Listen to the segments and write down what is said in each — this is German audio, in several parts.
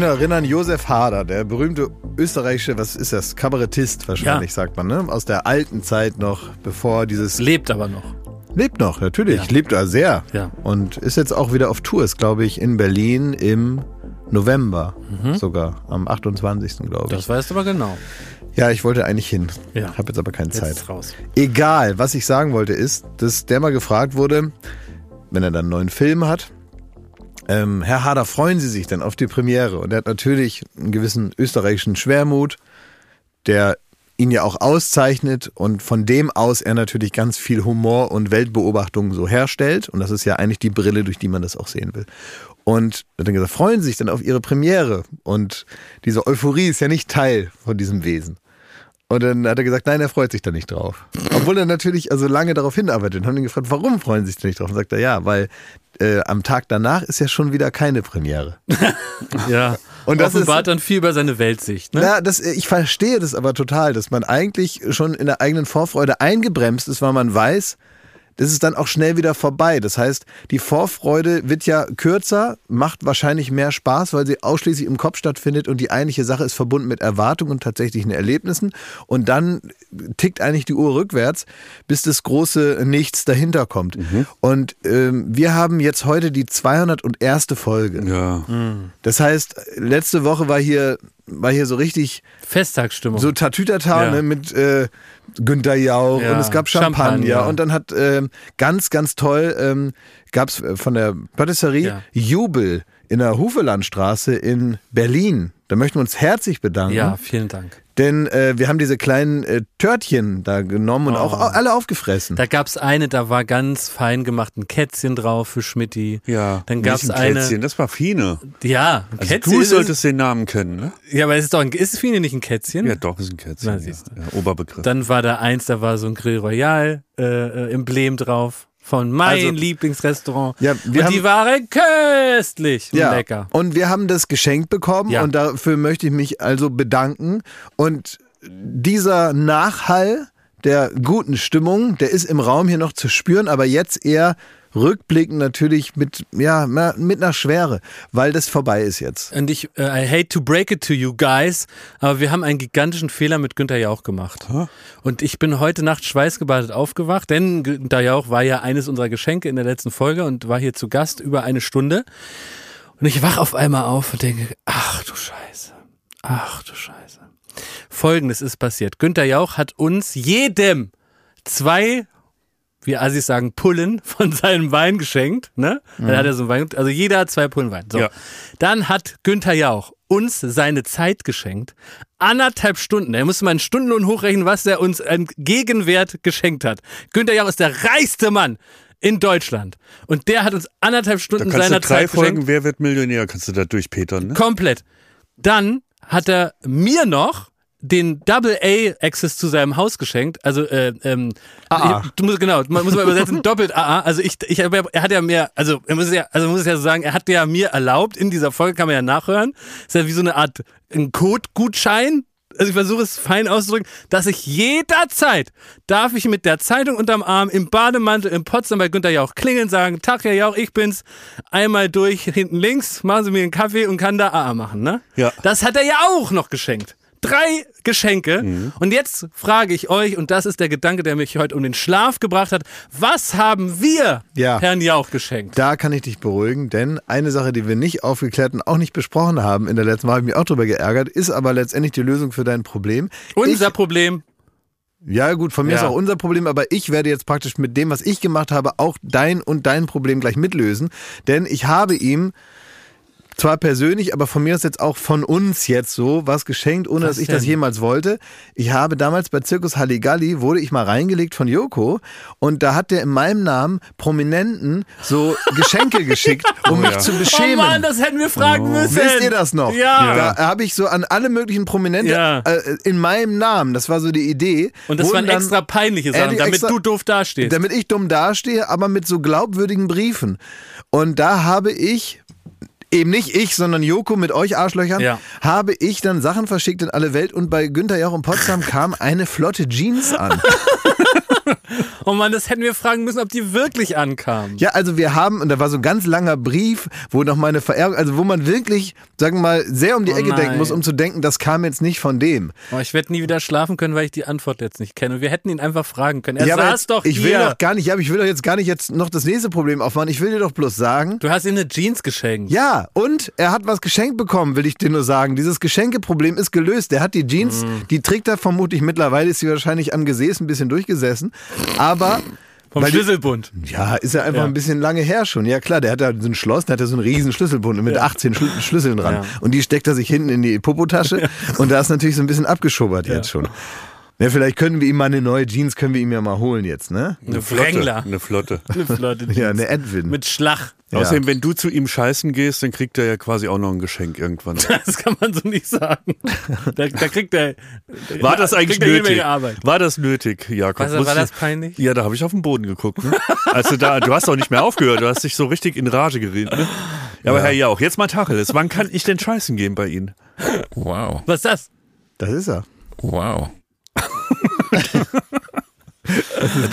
kann mich noch erinnern, Josef Hader, der berühmte österreichische, was ist das, Kabarettist wahrscheinlich, Ja. sagt man, ne? Aus der alten Zeit noch, bevor dieses... Lebt aber noch. Lebt noch, natürlich, Ja. lebt er sehr. Ja. Und ist jetzt auch wieder auf Tour, ist glaube ich in Berlin im November sogar, am 28. glaube ich. Mhm. Das weißt du aber genau. Ja, ich wollte eigentlich hin, Ja. habe jetzt aber keine Jetzt Zeit. ist raus. Egal, was ich sagen wollte ist, dass der mal gefragt wurde, wenn er dann einen neuen Film hat, ähm, Herr Hader, freuen Sie sich denn auf die Premiere? Und er hat natürlich einen gewissen österreichischen Schwermut, der ihn ja auch auszeichnet und von dem aus er natürlich ganz viel Humor und Weltbeobachtung so herstellt. Und das ist ja eigentlich die Brille, durch die man das auch sehen will. Und er hat dann gesagt, freuen Sie sich denn auf Ihre Premiere? Und diese Euphorie ist ja nicht Teil von diesem Wesen. Und dann hat er gesagt, nein, er freut sich da nicht drauf. Obwohl er natürlich also lange darauf hinarbeitet. Und haben ihn gefragt, warum freuen Sie sich da nicht drauf? Und sagt er, ja, weil äh, am Tag danach ist ja schon wieder keine Premiere. Ja. Und das offenbart dann viel über seine Weltsicht. Ne? Ja, das, ich verstehe das aber total, dass man eigentlich schon in der eigenen Vorfreude eingebremst ist, weil man weiß, das ist dann auch schnell wieder vorbei. Das heißt, die Vorfreude wird ja kürzer, macht wahrscheinlich mehr Spaß, weil sie ausschließlich im Kopf stattfindet und die eigentliche Sache ist verbunden mit Erwartungen und tatsächlichen Erlebnissen. Und dann tickt eigentlich die Uhr rückwärts, bis das große Nichts dahinter kommt. Und ähm, wir haben jetzt heute die 201. Folge. Ja. Das heißt, letzte Woche war hier, war hier so richtig Festtagsstimmung. so Tatütata Ja. ne, mit äh, Günther Jauch Ja, und es gab Champagner, Champagner. und dann hat ähm, ganz, ganz toll ähm, gab es von der Patisserie Ja. Jubel in der Hufelandstraße in Berlin. Da möchten wir uns herzlich bedanken. ja, vielen Dank. Denn äh, wir haben diese kleinen äh, Törtchen da genommen und auch Oh. au- alle aufgefressen. Da gab's eine, da war ganz fein gemacht ein Kätzchen drauf für Schmidti. Ja. Dann nicht gab's ein eine. Kätzchen, das war Fine. Ja, ein Also Kätzchen. du ist- solltest den Namen kennen, ne? Ja, aber es ist doch ein, ist Fine nicht ein Kätzchen? Ja, doch, ist ein Kätzchen. Na, ja. siehst du. Ja, Oberbegriff. Dann war da eins, da war so ein Grill Royal äh, äh, Emblem drauf von mein Also- Lieblingsrestaurant. Ja, wir und die haben- waren köstlich und lecker. Und wir haben das geschenkt bekommen Ja. und dafür möchte ich mich also bedanken. Und dieser Nachhall der guten Stimmung, der ist im Raum hier noch zu spüren, aber jetzt eher rückblickend natürlich mit, ja, mit einer Schwere, weil das vorbei ist jetzt. Und ich, äh, I hate to break it to you guys, aber wir haben einen gigantischen Fehler mit Günther Jauch gemacht. Und ich bin heute Nacht schweißgebadet aufgewacht, denn Günther Jauch war ja eines unserer Geschenke in der letzten Folge und war hier zu Gast über eine Stunde. Und ich wach auf einmal auf und denke, ach du Scheiße, ach du Scheiße. Folgendes ist passiert. Günther Jauch hat uns jedem zwei wie Assis sagen, Pullen von seinem Wein geschenkt. Ne? Dann hat er so einen Wein, also jeder hat zwei Pullen Wein. So. Ja. Dann hat Günther Jauch uns seine Zeit geschenkt. Anderthalb Stunden. Er musste mal einen Stundenlohn hochrechnen, was er uns an Gegenwert geschenkt hat. Günther Jauch ist der reichste Mann in Deutschland. Und der hat uns anderthalb da Stunden kannst seiner du drei Zeit geschenkt. Folgen Wer wird Millionär, kannst du da durchpetern, ne? Komplett. Dann hat er mir noch den Double A Access zu seinem Haus geschenkt. Also äh, ähm, AA. Du musst genau, man muss mal übersetzen doppelt AA. Also ich, ich er hat ja mir, also er muss ja, also muss ja so sagen, er hat ja mir erlaubt in dieser Folge kann man ja nachhören. Ist ja wie so eine Art ein Code-Gutschein. Also ich versuche es fein auszudrücken, dass ich jederzeit darf ich mit der Zeitung unterm Arm im Bademantel in Potsdam bei Günther Jauch klingeln, sagen, Tag Herr Jauch, ich bin's, einmal durch, hinten links, machen Sie mir einen Kaffee und kann da AA machen, ne? Ja. Das hat er ja auch noch geschenkt. Drei Geschenke. Und jetzt frage ich euch, und das ist der Gedanke, der mich heute um den Schlaf gebracht hat, was haben wir Ja. Herrn Jauch geschenkt? Da kann ich dich beruhigen, denn eine Sache, die wir nicht aufgeklärt und auch nicht besprochen haben in der letzten Mal, habe ich mich auch drüber geärgert, ist aber letztendlich die Lösung für dein Problem. Unser ich, Problem. Ja, gut, von mir Ja. ist auch unser Problem, aber ich werde jetzt praktisch mit dem, was ich gemacht habe, auch dein und dein Problem gleich mitlösen. Denn ich habe ihm zwar persönlich, aber von mir ist jetzt auch von uns jetzt so was geschenkt, ohne Was dass ich das denn? jemals wollte. Ich habe damals bei Zirkus Halligalli, wurde ich mal reingelegt von Joko und da hat der in meinem Namen Prominenten so Geschenke geschickt, um Oh mich ja. zu Oh beschämen. Mann, das hätten wir fragen müssen. Wisst ihr das noch? Ja. Da habe ich so an alle möglichen Prominente Ja. äh, in meinem Namen, das war so die Idee. Und das waren dann- extra peinliche Äh, Sachen, die damit extra- du doof dastehst. damit ich dumm dastehe, aber mit so glaubwürdigen Briefen. Und da habe ich, eben nicht ich, sondern Joko mit euch Arschlöchern, Ja. habe ich dann Sachen verschickt in alle Welt und bei Günther Jauch in Potsdam kam eine flotte Jeans an. Oh Mann, das hätten wir fragen müssen, ob die wirklich ankamen. Ja, also wir haben, und da war so ein ganz langer Brief, wo noch meine Verehrung, also wo man wirklich, sagen wir mal, sehr um die Oh Ecke denken nein. muss, um zu denken, das kam jetzt nicht von dem. Oh, ich werde nie wieder schlafen können, weil ich die Antwort jetzt nicht kenne. Wir hätten ihn einfach fragen können. Er ja, aber saß jetzt, doch ich hier. will doch gar nicht, ja, ich will doch jetzt gar nicht jetzt noch das nächste Problem aufmachen. Ich will dir doch bloß sagen, du hast ihm eine Jeans geschenkt. ja, und er hat was geschenkt bekommen, will ich dir nur sagen. Dieses Geschenkeproblem ist gelöst. Der hat die Jeans, Mhm. die trägt er vermutlich mittlerweile, ist sie wahrscheinlich am Gesäß ein bisschen durchgesessen. Aber Vom weil die- Schlüsselbund. Ja, ist ja einfach Ja. ein bisschen lange her schon. Ja klar, der hat da so ein Schloss, der hat ja so einen riesen Schlüsselbund mit 18 Schlü Schlüsseln dran. Ja. Und die steckt er sich hinten in die Popotasche und da ist natürlich so ein bisschen abgeschubbert jetzt schon. Ja, vielleicht können wir ihm mal eine neue Jeans, können wir ihm ja mal holen jetzt, ne? Eine Wrangler. Eine Flotte. Eine flotte Jeans. Ja, eine Edwin. Mit Schlag. Ja. Außerdem, wenn du zu ihm scheißen gehst, dann kriegt er ja quasi auch noch ein Geschenk irgendwann. Das kann man so nicht sagen. Da, da kriegt er. War das eigentlich nötig? War das nötig, Jakob? Was, war das peinlich? Ja, da habe ich auf den Boden geguckt. Ne? Also da, du hast auch nicht mehr aufgehört, du hast dich so richtig in Rage geredet. Ne? Ja, aber Herr Jauch, jetzt mal Tacheles. Wann kann ich denn scheißen gehen bei Ihnen? Wow. Was ist das? Das ist er. Wow.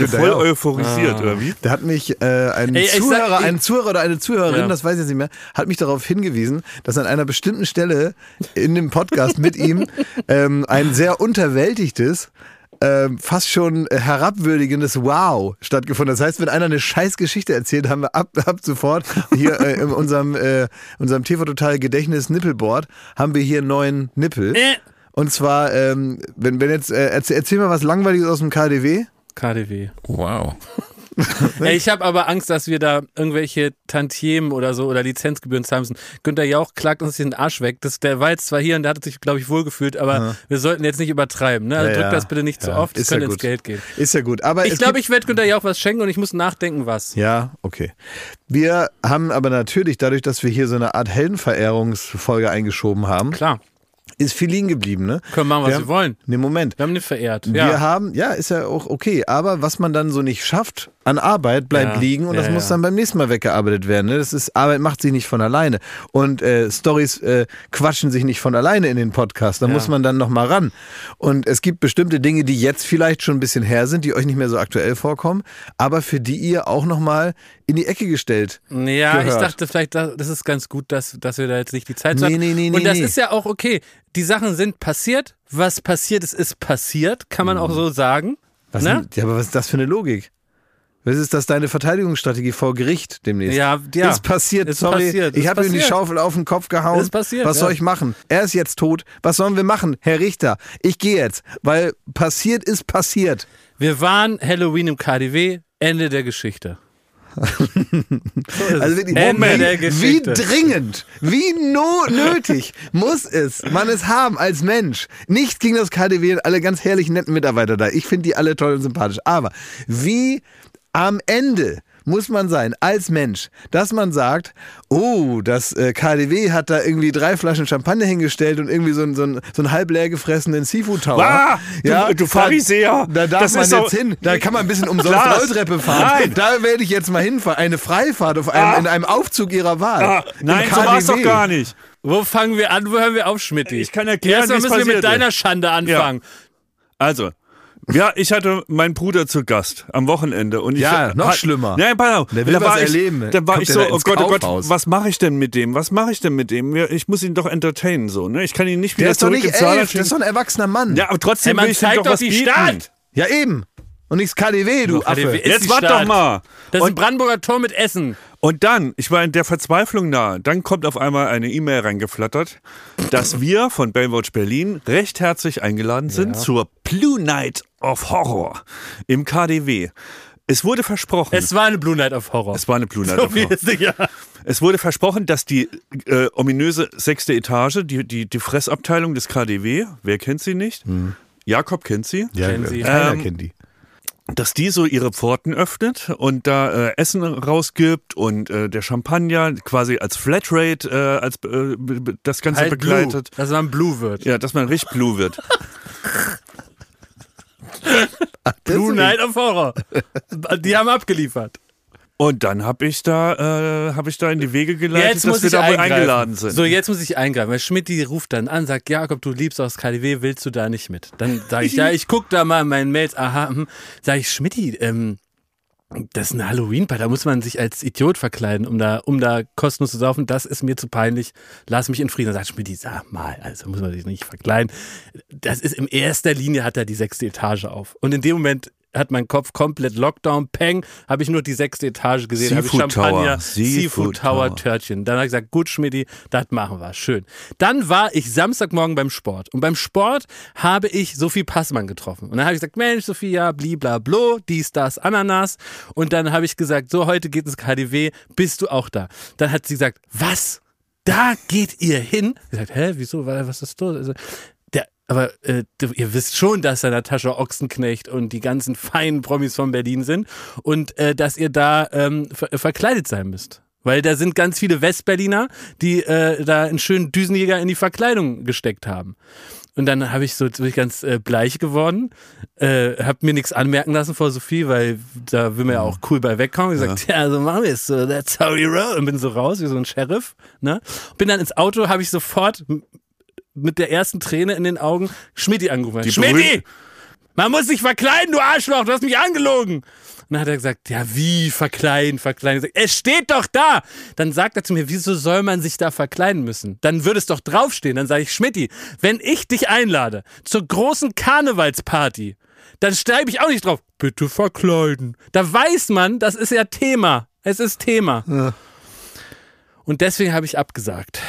Voll euphorisiert, oder wie? Da hat mich äh, ein Ey, sag- Zuhörer, ich- ein Zuhörer oder eine Zuhörerin, Ja. das weiß ich jetzt nicht mehr, hat mich darauf hingewiesen, dass an einer bestimmten Stelle in dem Podcast mit ihm ähm, ein sehr unterwältigtes, ähm, fast schon herabwürdigendes Wow stattgefunden. Das heißt, wenn einer eine scheiß Geschichte erzählt, haben wir ab, ab sofort hier äh, in unserem, äh, unserem TV Total Gedächtnis Nippelboard haben wir hier einen neuen Nippel. Äh. Und zwar, ähm, wenn, wenn jetzt, äh, erzähl, erzähl mal was Langweiliges aus dem KDW. KDW. Wow. Ey, ich habe aber Angst, dass wir da irgendwelche Tantiemen oder so oder Lizenzgebühren zahlen müssen. Günter Jauch klagt uns den Arsch weg. Das, der war jetzt zwar hier und der hat sich, glaube ich, wohlgefühlt, aber wir sollten jetzt nicht übertreiben. Ne? Also Ja, drück ja. das bitte nicht zu Ja, oft, es ist ja könnte ins. Geld gehen. Ist ja gut. Aber Ich glaube, ich werde Günter Jauch was schenken und ich muss nachdenken, was. Ja, okay. Wir haben aber natürlich, dadurch, dass wir hier so eine Art Heldenverehrungsfolge eingeschoben haben, Klar, ist viel liegen geblieben, ne? können machen, was wir wir haben, wollen. Ne, Moment. Wir haben den verehrt. Wir Ja. haben, ja, ist ja auch okay, aber was man dann so nicht schafft an Arbeit, bleibt Ja, liegen und ja, das muss dann beim nächsten Mal weggearbeitet werden. Ne? Das ist, Arbeit macht sich nicht von alleine. Und äh, Stories äh, quatschen sich nicht von alleine in den Podcast. Da muss man dann nochmal ran. Und es gibt bestimmte Dinge, die jetzt vielleicht schon ein bisschen her sind, die euch nicht mehr so aktuell vorkommen, aber für die ihr auch nochmal in die Ecke gestellt Ja, ich gehört. dachte vielleicht, da- das ist ganz gut, dass, dass wir da jetzt nicht die Zeit Nee, haben. nee, nee, nee, Und das ist ja auch okay. Die Sachen sind passiert. Was passiert ist, ist passiert, kann man auch so sagen. Mhm. Was ne? ja, aber was ist das für eine Logik? Was ist das deine Verteidigungsstrategie vor Gericht demnächst? Ja, ja. Ist passiert, Ist sorry. passiert, ich habe ihm die. Schaufel auf den Kopf gehauen. Ist passiert, Was ja. soll ich machen? Er ist jetzt tot. Was sollen wir machen, Herr Richter? Ich gehe jetzt, weil passiert ist passiert. Wir waren Halloween im KDW, Ende der Geschichte. Also wirklich, Ende Moment, wie Geschichte. dringend, wie no nötig muss es man es haben als Mensch. Nichts gegen das KDW und alle ganz herrlichen netten Mitarbeiter da. Ich finde die alle toll und sympathisch. Aber wie am Ende muss man sein als Mensch, dass man sagt, oh, das äh, KDW hat da irgendwie drei Flaschen Champagner hingestellt und irgendwie so einen so einen- so einen halb leer gefressenen Seafood Tower. Ah, du- du Pharisäer. Da, da darf Das man ist jetzt hin. Da kann man ein bisschen umsonst. Rolltreppe fahren. Nein. Da werde ich jetzt mal hinfahren. Eine Freifahrt auf einem, Ah. in einem Aufzug ihrer Wahl. Ah, nein, so war es doch gar nicht. Wo fangen wir an? Wo hören wir auf, Schmidti? Ich kann erklären, Erstmal müssen wir mit deiner. Schande anfangen. Also, ja, ich hatte meinen Bruder zu Gast am Wochenende und ich Ja, noch hat- schlimmer. Nein, pass auf. Der will da was war ich, erleben. Dann war Kommt ich so, da oh Gott, oh Gott, was mache ich denn mit dem? Was mache ich denn mit dem? Ja, Ich muss ihn doch entertainen so, ne? Ich kann ihn nicht wieder Der ist doch nicht elf. Der ist doch ein erwachsener Mann. Ja, aber trotzdem Ey, man will ich ihm zeigt doch doch was die bieten. Stadt. Ja, eben. Und nichts KDW, du KDW Affe. Jetzt die wart Stadt. doch mal. Das ist ein Und, Brandenburger Tor mit Essen. und dann, ich war in der Verzweiflung nahe, dann kommt auf einmal eine E-Mail reingeflattert, dass wir von Baywatch Berlin recht herzlich eingeladen sind zur Blue Night of Horror im KDW. Es wurde versprochen. Es war eine Blue Night of Horror. Es war eine Blue Night so of Horror. ist sicher. Es wurde versprochen, dass die äh, ominöse sechste Etage, die, die, die Fressabteilung des KDW, wer kennt sie nicht? Jakob kennt sie. Ja, Kennen Sie. Ähm, kennt die. Dass die so ihre Pforten öffnet und da äh, Essen rausgibt und äh, der Champagner quasi als Flatrate äh, als äh, das Ganze Halt begleitet. Blue, dass man Blue wird. Ja, dass man richtig blue wird. Blue Night of Horror. Die haben abgeliefert. Und dann habe ich da, äh, habe ich da in die Wege geleitet, Jetzt dass wir da wohl eingeladen sind. So, jetzt muss ich eingreifen. Weil Schmidt die ruft dann an, sagt, Jakob, du liebst aus KDW, willst du da nicht mit? Dann sage ich, ja, ich guck da mal in meinen Mails, aha, hm. sage ich, Schmidti, ähm, das ist eine Halloween-Party, da muss man sich als Idiot verkleiden, um da, um da kostenlos zu saufen. Das ist mir zu peinlich. Lass mich in Frieden. Dann sagt Schmidti, sag mal, also muss man sich nicht verkleiden. Das ist in erster Linie hat er die sechste Etage auf. Und in dem Moment hat mein Kopf komplett Lockdown, Peng, habe ich nur die sechste Etage gesehen, habe ich Seafood Tower, Champagner, Seafood Seafood Tower, Tower. Törtchen. Dann habe ich gesagt, gut, Schmidti, das machen wir, schön. Dann war ich Samstagmorgen beim Sport. Und beim Sport habe ich Sophie Passmann getroffen. Und dann habe ich gesagt, Mensch, Sophie, ja, bliblablo, dies, das, Ananas. Und dann habe ich gesagt, so, heute geht ins KDW, bist du auch da? Dann hat sie gesagt, was? Da geht ihr hin? Ich gesagt, hä, wieso, was ist los? Aber äh, ihr wisst schon, dass da Natascha Ochsenknecht und die ganzen feinen Promis von Berlin sind und äh, dass ihr da ähm, ver verkleidet sein müsst. Weil da sind ganz viele Westberliner, die äh, da einen schönen Düsenjäger in die Verkleidung gesteckt haben. Und dann habe ich so bin ich ganz äh, bleich geworden, äh, habe mir nichts anmerken lassen vor Sophie, weil da will man ja auch cool bei wegkommen. Ich gesagt, ja, so machen wir es, so that's how we roll. Und bin so raus wie so ein Sheriff. Ne? Bin dann ins Auto, habe ich sofort mit der ersten Träne in den Augen Schmidti angerufen. Die Schmidti, man muss sich verkleiden, du Arschloch, du hast mich angelogen. Und dann hat er gesagt, ja, wie verkleiden, verkleiden. Es steht doch da. Dann sagt er zu mir, wieso soll man sich da verkleiden müssen? Dann würde es doch draufstehen. Dann sage ich, Schmidti, wenn ich dich einlade zur großen Karnevalsparty, dann schreibe ich auch nicht drauf, bitte verkleiden. Da weiß man, das ist ja Thema. Es ist Thema. Und deswegen habe ich abgesagt.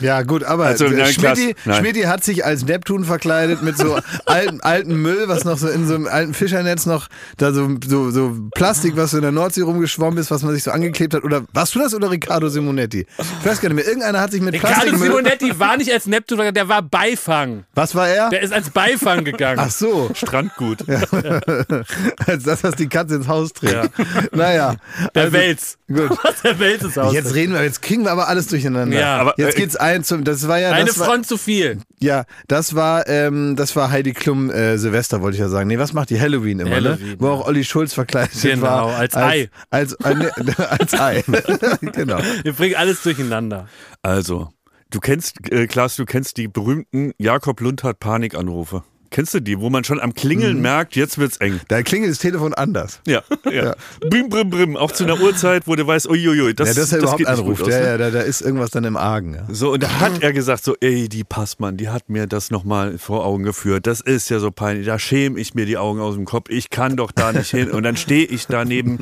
Ja, gut, aber Also, äh, Schmidti, hat sich als Neptun verkleidet mit so alten, alten Müll, was noch so in so einem alten Fischernetz noch, da so, so, so Plastik, was so in der Nordsee rumgeschwommen ist, was man sich so angeklebt hat. Oder warst du das oder Riccardo Simonetti? Ich weiß gar nicht mehr. Irgendeiner hat sich mit Ricardo Plastikmüll. Simonetti war nicht als Neptun, der war Beifang. Was war er? Der ist als Beifang gegangen. Ach so, Strandgut. als das, was die Katze ins Haus trägt. Naja. Der also, Wels. Gut. Was der Wels ist aus. Jetzt reden wir, jetzt kriegen wir aber alles durcheinander. Ja. Aber, jetzt äh, geht's ein zum, das war ja, Eine war, Front zu viel. Ja, das war, ähm, das war Heidi Klum äh, Silvester, wollte ich ja sagen. Nee, was macht die Halloween immer, Halloween, ne? Wo auch Olli Schulz verkleidet Genau, war. als Ei. Als, als, als Ei. genau. Wir bringen alles durcheinander. Also, du kennst, äh, Klaas, du kennst die berühmten Jakob Lundhardt Panikanrufe. Kennst du die, wo man schon am Klingeln Mhm. merkt, jetzt wird's eng? Da klingelt das Telefon anders. Ja, ja. Brim, brim, brim. Auch zu einer Uhrzeit, wo du weißt, uiuiui, das, ja, dass er das überhaupt geht nicht anruft. aus, ja, ne? ja, da, da ist irgendwas dann im Argen. Ja. So, und da hat er gesagt, so, ey, die Passmann, die hat mir das nochmal vor Augen geführt. Das ist ja so peinlich. Da schäme ich mir die Augen aus dem Kopf. Ich kann doch da nicht hin. Und dann stehe ich daneben,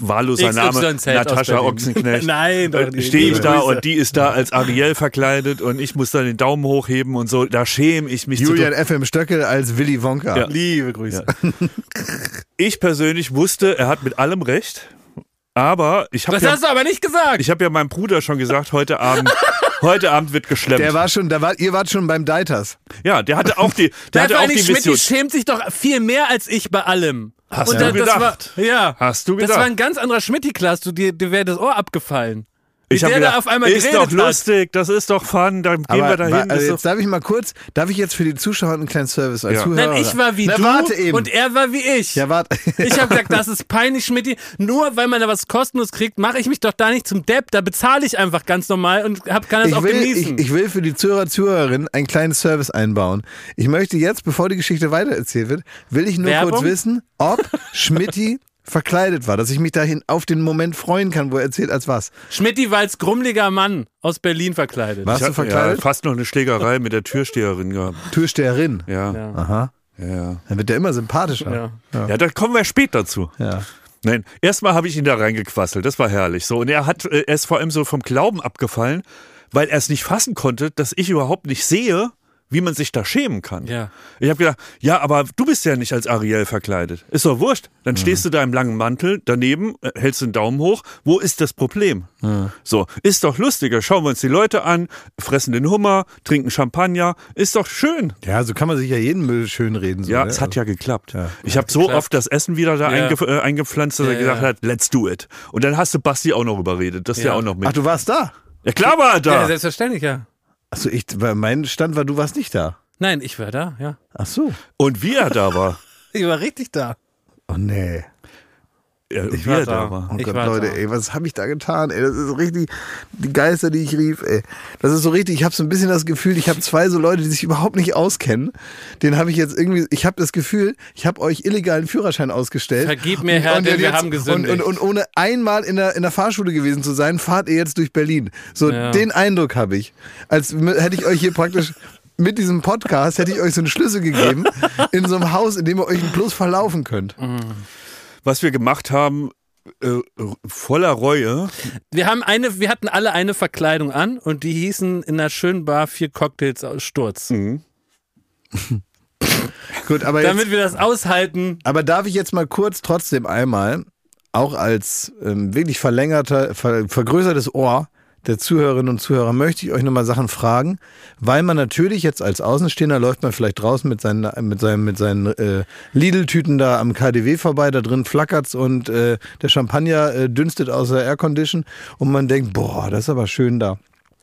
wahlloser Name, Natascha. Ochsenknecht. Nein, doch Äh, nicht. Stehe ich da und die ist da als Ariel verkleidet und ich muss da den Daumen hochheben und so. Da schäme ich mich zu Julian FM Stöckel als Willy Wonka. Ja. Liebe Grüße. Ich persönlich wusste, er hat mit allem recht. Aber ich habe Das ja, hast du aber nicht gesagt. ich hab ja meinem Bruder schon gesagt, heute Abend, heute Abend wird geschleppt. Der war schon, da war, ihr wart schon beim Deiters. ja, der hatte auch die, der Der hatte auch die Schmidt, Mission. schämt sich doch viel mehr als ich bei allem. Hast Und du da- das gedacht? War, ja. Hast du Das gedacht? war ein ganz anderer Schmidt-Klass. Du, dir, dir wäre das Ohr abgefallen. Ich habe der gedacht, da auf einmal ist geredet doch lustig, das ist doch fun, dann gehen wir da hin. also jetzt darf ich mal kurz, darf ich jetzt für die Zuschauer einen kleinen Service als Ja. Zuhörer? Nein, ich war wie Na, du warte eben. und er war wie ich. ja, warte. Ich habe gesagt, das ist peinlich, Schmidt. Nur weil man da was kostenlos kriegt, mache ich mich doch da nicht zum Depp. Da bezahle ich einfach ganz normal und hab, kann das ich auch will, genießen. ich, ich will für die Zuhörer, Zuhörerinnen einen kleinen Service einbauen. Ich möchte jetzt, bevor die Geschichte weitererzählt wird, will ich nur Werbung? kurz wissen, ob Schmidti verkleidet war, dass ich mich dahin auf den Moment freuen kann, wo er erzählt als was. Schmidti war als grummeliger Mann aus Berlin verkleidet. Warst ich du hab, ja, verkleidet? fast noch eine Schlägerei mit der Türsteherin gehabt. Türsteherin. Ja, Ja. Aha. ja, ja. Dann wird der immer sympathischer. Ja. Ja. Ja, da kommen wir später zu. ja. Nein, erstmal habe ich ihn da reingequasselt, das war herrlich. So, und er hat, äh, er ist vor allem so vom Glauben abgefallen, weil er es nicht fassen konnte, dass ich überhaupt nicht sehe, wie man sich da schämen kann. Ja. Ich habe gedacht, ja, aber du bist ja nicht als Ariel verkleidet. Ist doch wurscht. Dann stehst du da im langen Mantel daneben, äh, hältst den Daumen hoch. Wo ist das Problem? So, ist doch lustiger. Schauen wir uns die Leute an, fressen den Hummer, trinken Champagner. Ist doch schön. Ja, so kann man sich ja jeden Müll schönreden. So, Ja, ne? es hat ja geklappt. Ja. Ich habe so geklappt. oft das Essen wieder da Ja. eingef äh, eingepflanzt, dass er Ja, gesagt ja. hat, let's do it. Und dann hast du Basti auch noch überredet, dass Ja. der auch noch mit. Ach, du warst da? ja klar war er Ja, da. selbstverständlich, ja. Achso, ich, weil mein Stand war, du warst nicht da. Nein, ich war da, ja. Ach so. Und wie er da war. Ich war richtig da. Oh nee. Ich war da. da war. Oh Ich Gott, war Leute, da. ey, was habe ich da getan? Ey, das ist so richtig, die Geister, die ich rief, ey. Das ist so richtig, ich habe so ein bisschen das Gefühl, ich habe zwei so Leute, die sich überhaupt nicht auskennen. Den habe ich jetzt irgendwie, ich habe das Gefühl, ich habe euch illegalen Führerschein ausgestellt. Vergib mir, Herr, denn wir haben gesündigt. Und, und, und ohne einmal in der, in der Fahrschule gewesen zu sein, fahrt ihr jetzt durch Berlin. So, Ja. den Eindruck habe ich. Als hätte ich euch hier praktisch mit diesem Podcast hätte ich euch so einen Schlüssel gegeben in so einem Haus, in dem ihr euch bloß verlaufen könnt. Was wir gemacht haben, äh, voller Reue, Wir haben eine, wir hatten alle eine Verkleidung an und die hießen in einer schönen Bar vier Cocktails aus Sturz. Mhm. Gut, aber jetzt, Damit wir das aushalten. Aber darf ich jetzt mal kurz trotzdem einmal, auch als ähm, wirklich verlängerter, ver, vergrößertes Ohr der Zuhörerinnen und Zuhörer, möchte ich euch nochmal Sachen fragen, weil man natürlich jetzt als Außenstehender läuft man vielleicht draußen mit seinen, mit seinen, mit seinen äh, Lidl-Tüten da am KDW vorbei, da drin flackert's und äh, der Champagner äh, dünstet aus der Aircondition. Und man denkt, boah, das ist aber schön da.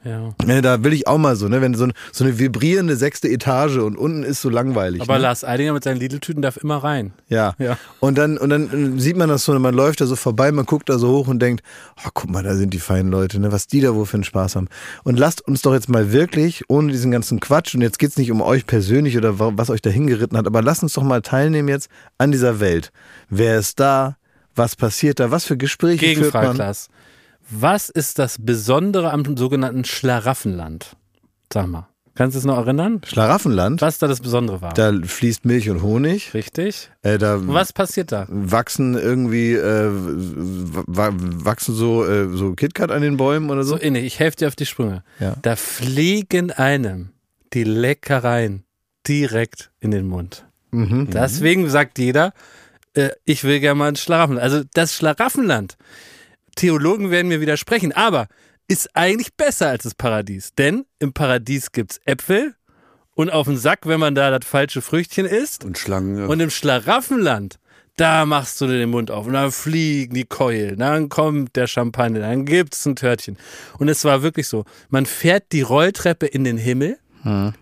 Ja. Ne, da will ich auch mal so, ne, wenn so, ein, so eine vibrierende sechste Etage und unten ist so langweilig. Aber ne? Lars Eidinger mit seinen Lidl-Tüten darf immer rein. Ja. Ja. Und dann, und dann sieht man das so, man läuft da so vorbei, man guckt da so hoch und denkt, oh, guck mal, da sind die feinen Leute, ne, was die da wohl für einen Spaß haben. Und lasst uns doch jetzt mal wirklich, ohne diesen ganzen Quatsch, und jetzt geht's nicht um euch persönlich oder wa- was euch da hingeritten hat, aber lasst uns doch mal teilnehmen jetzt an dieser Welt. Wer ist da? Was passiert da? Was für Gespräche führt Gegenfrage, man? Was ist das Besondere am sogenannten Schlaraffenland? Sag mal. Kannst du es noch erinnern? Schlaraffenland, Was da das Besondere war? da fließt Milch und Honig. Richtig? Äh, da was passiert da? wachsen irgendwie, äh, wa- wachsen so, äh, so KitKat an den Bäumen oder so. So ähnlich. Ich helfe dir auf die Sprünge. Ja. Da fliegen einem die Leckereien direkt in den Mund. Mhm. Deswegen sagt jeder, äh, ich will gerne mal ins Schlaraffenland. Also das Schlaraffenland, Theologen werden mir widersprechen, aber ist eigentlich besser als das Paradies. Denn im Paradies gibt's Äpfel und auf den Sack, wenn man da das falsche Früchtchen isst. und Schlangen. Und im Schlaraffenland, da machst du dir den Mund auf und dann fliegen die Keulen, dann kommt der Champagner, dann gibt's ein Törtchen. Und es war wirklich so, man fährt die Rolltreppe in den Himmel,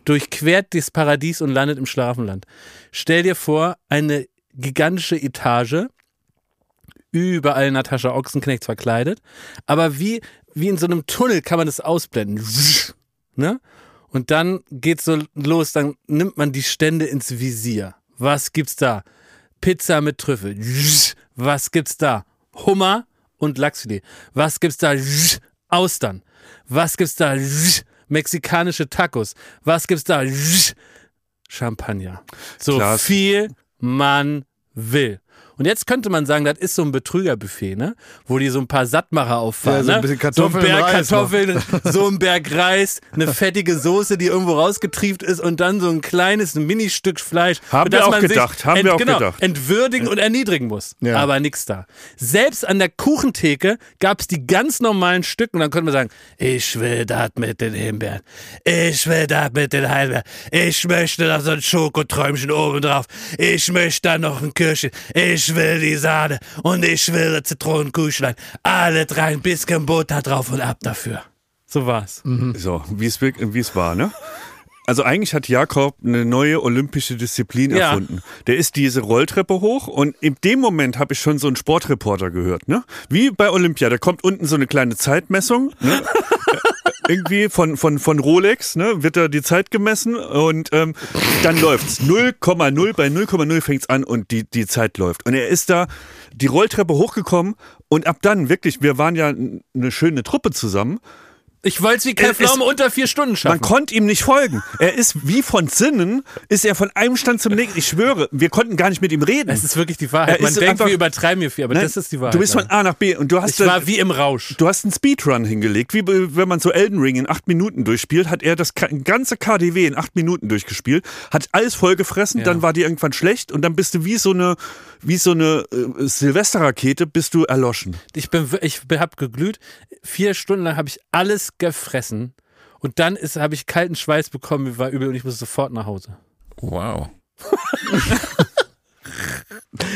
durchquert das Paradies und landet im Schlaraffenland. Stell dir vor, eine gigantische Etage, überall Natascha Ochsenknecht verkleidet, aber wie, wie in so einem Tunnel kann man das ausblenden. Ne? Und dann geht's so los, dann nimmt man die Stände ins Visier. Was gibt's da? Pizza mit Trüffel. Was gibt's da? Hummer und Lachsfilet. Was gibt's da? Austern. Was gibt's da? Mexikanische Tacos. Was gibt's da? Champagner. So Klaas. viel man will. Und jetzt könnte man sagen, das ist so ein Betrügerbuffet, ne? Wo die so ein paar Sattmacher auffahren. Ja, so ein ne? bisschen Kartoffeln so ein Berg Reis noch. Kartoffeln, so ein Berg Reis, eine fettige Soße, die irgendwo rausgetrieft ist und dann so ein kleines ein Ministück Fleisch. Haben wir auch gedacht, haben wir auch genau, gedacht. entwürdigen und erniedrigen muss. Ja. Aber nix da. Selbst an der Kuchentheke gab es die ganz normalen Stück und dann könnte man sagen, ich will das mit den Himbeeren. Ich will das mit den Heidelbeeren. Ich möchte da so ein Schokoträumchen oben drauf. Ich möchte da noch ein Kirschchen. Ich will die Sahne und ich will das Zitronenkuchlein. Alle rein, bisschen Butter drauf und ab dafür. So war's. So, wie es wirk- wie es war, ne? Also eigentlich hat Jakob eine neue olympische Disziplin Ja. erfunden. Der ist diese Rolltreppe hoch und in dem Moment habe ich schon so einen Sportreporter gehört, ne? Wie bei Olympia, da kommt unten so eine kleine Zeitmessung, ne? irgendwie von, von, von Rolex, ne, wird da die Zeit gemessen und ähm, dann läuft's 0,0, bei 0,0 fängt's an und die, die Zeit läuft. Und er ist da die Rolltreppe hochgekommen und ab dann, wirklich, wir waren ja eine schöne Truppe zusammen, Ich wollte es wie Kai Pflaume unter vier Stunden schaffen. man konnte ihm nicht folgen. Er ist wie von Sinnen, ist er von einem Stand zum nächsten. Ich schwöre, wir konnten gar nicht mit ihm reden. Es ist wirklich die Wahrheit. Er Man denkt, einfach- wir übertreiben hier viel, aber Ne? das ist die Wahrheit. Du bist von. A nach B und du hast ich war wie im Rausch. Du hast einen Speedrun hingelegt, wie wenn man so Elden Ring in acht Minuten durchspielt, hat er das ganze KDW in acht Minuten durchgespielt, hat alles vollgefressen, Ja. dann war die irgendwann schlecht und dann bist du wie so eine, wie so eine äh, Silvesterrakete, bist du erloschen. Ich bin, ich bin- hab geglüht. Vier Stunden lang habe ich alles gefressen. Und dann ist, habe ich kalten Schweiß bekommen, mir war übel und ich musste sofort nach Hause. Wow.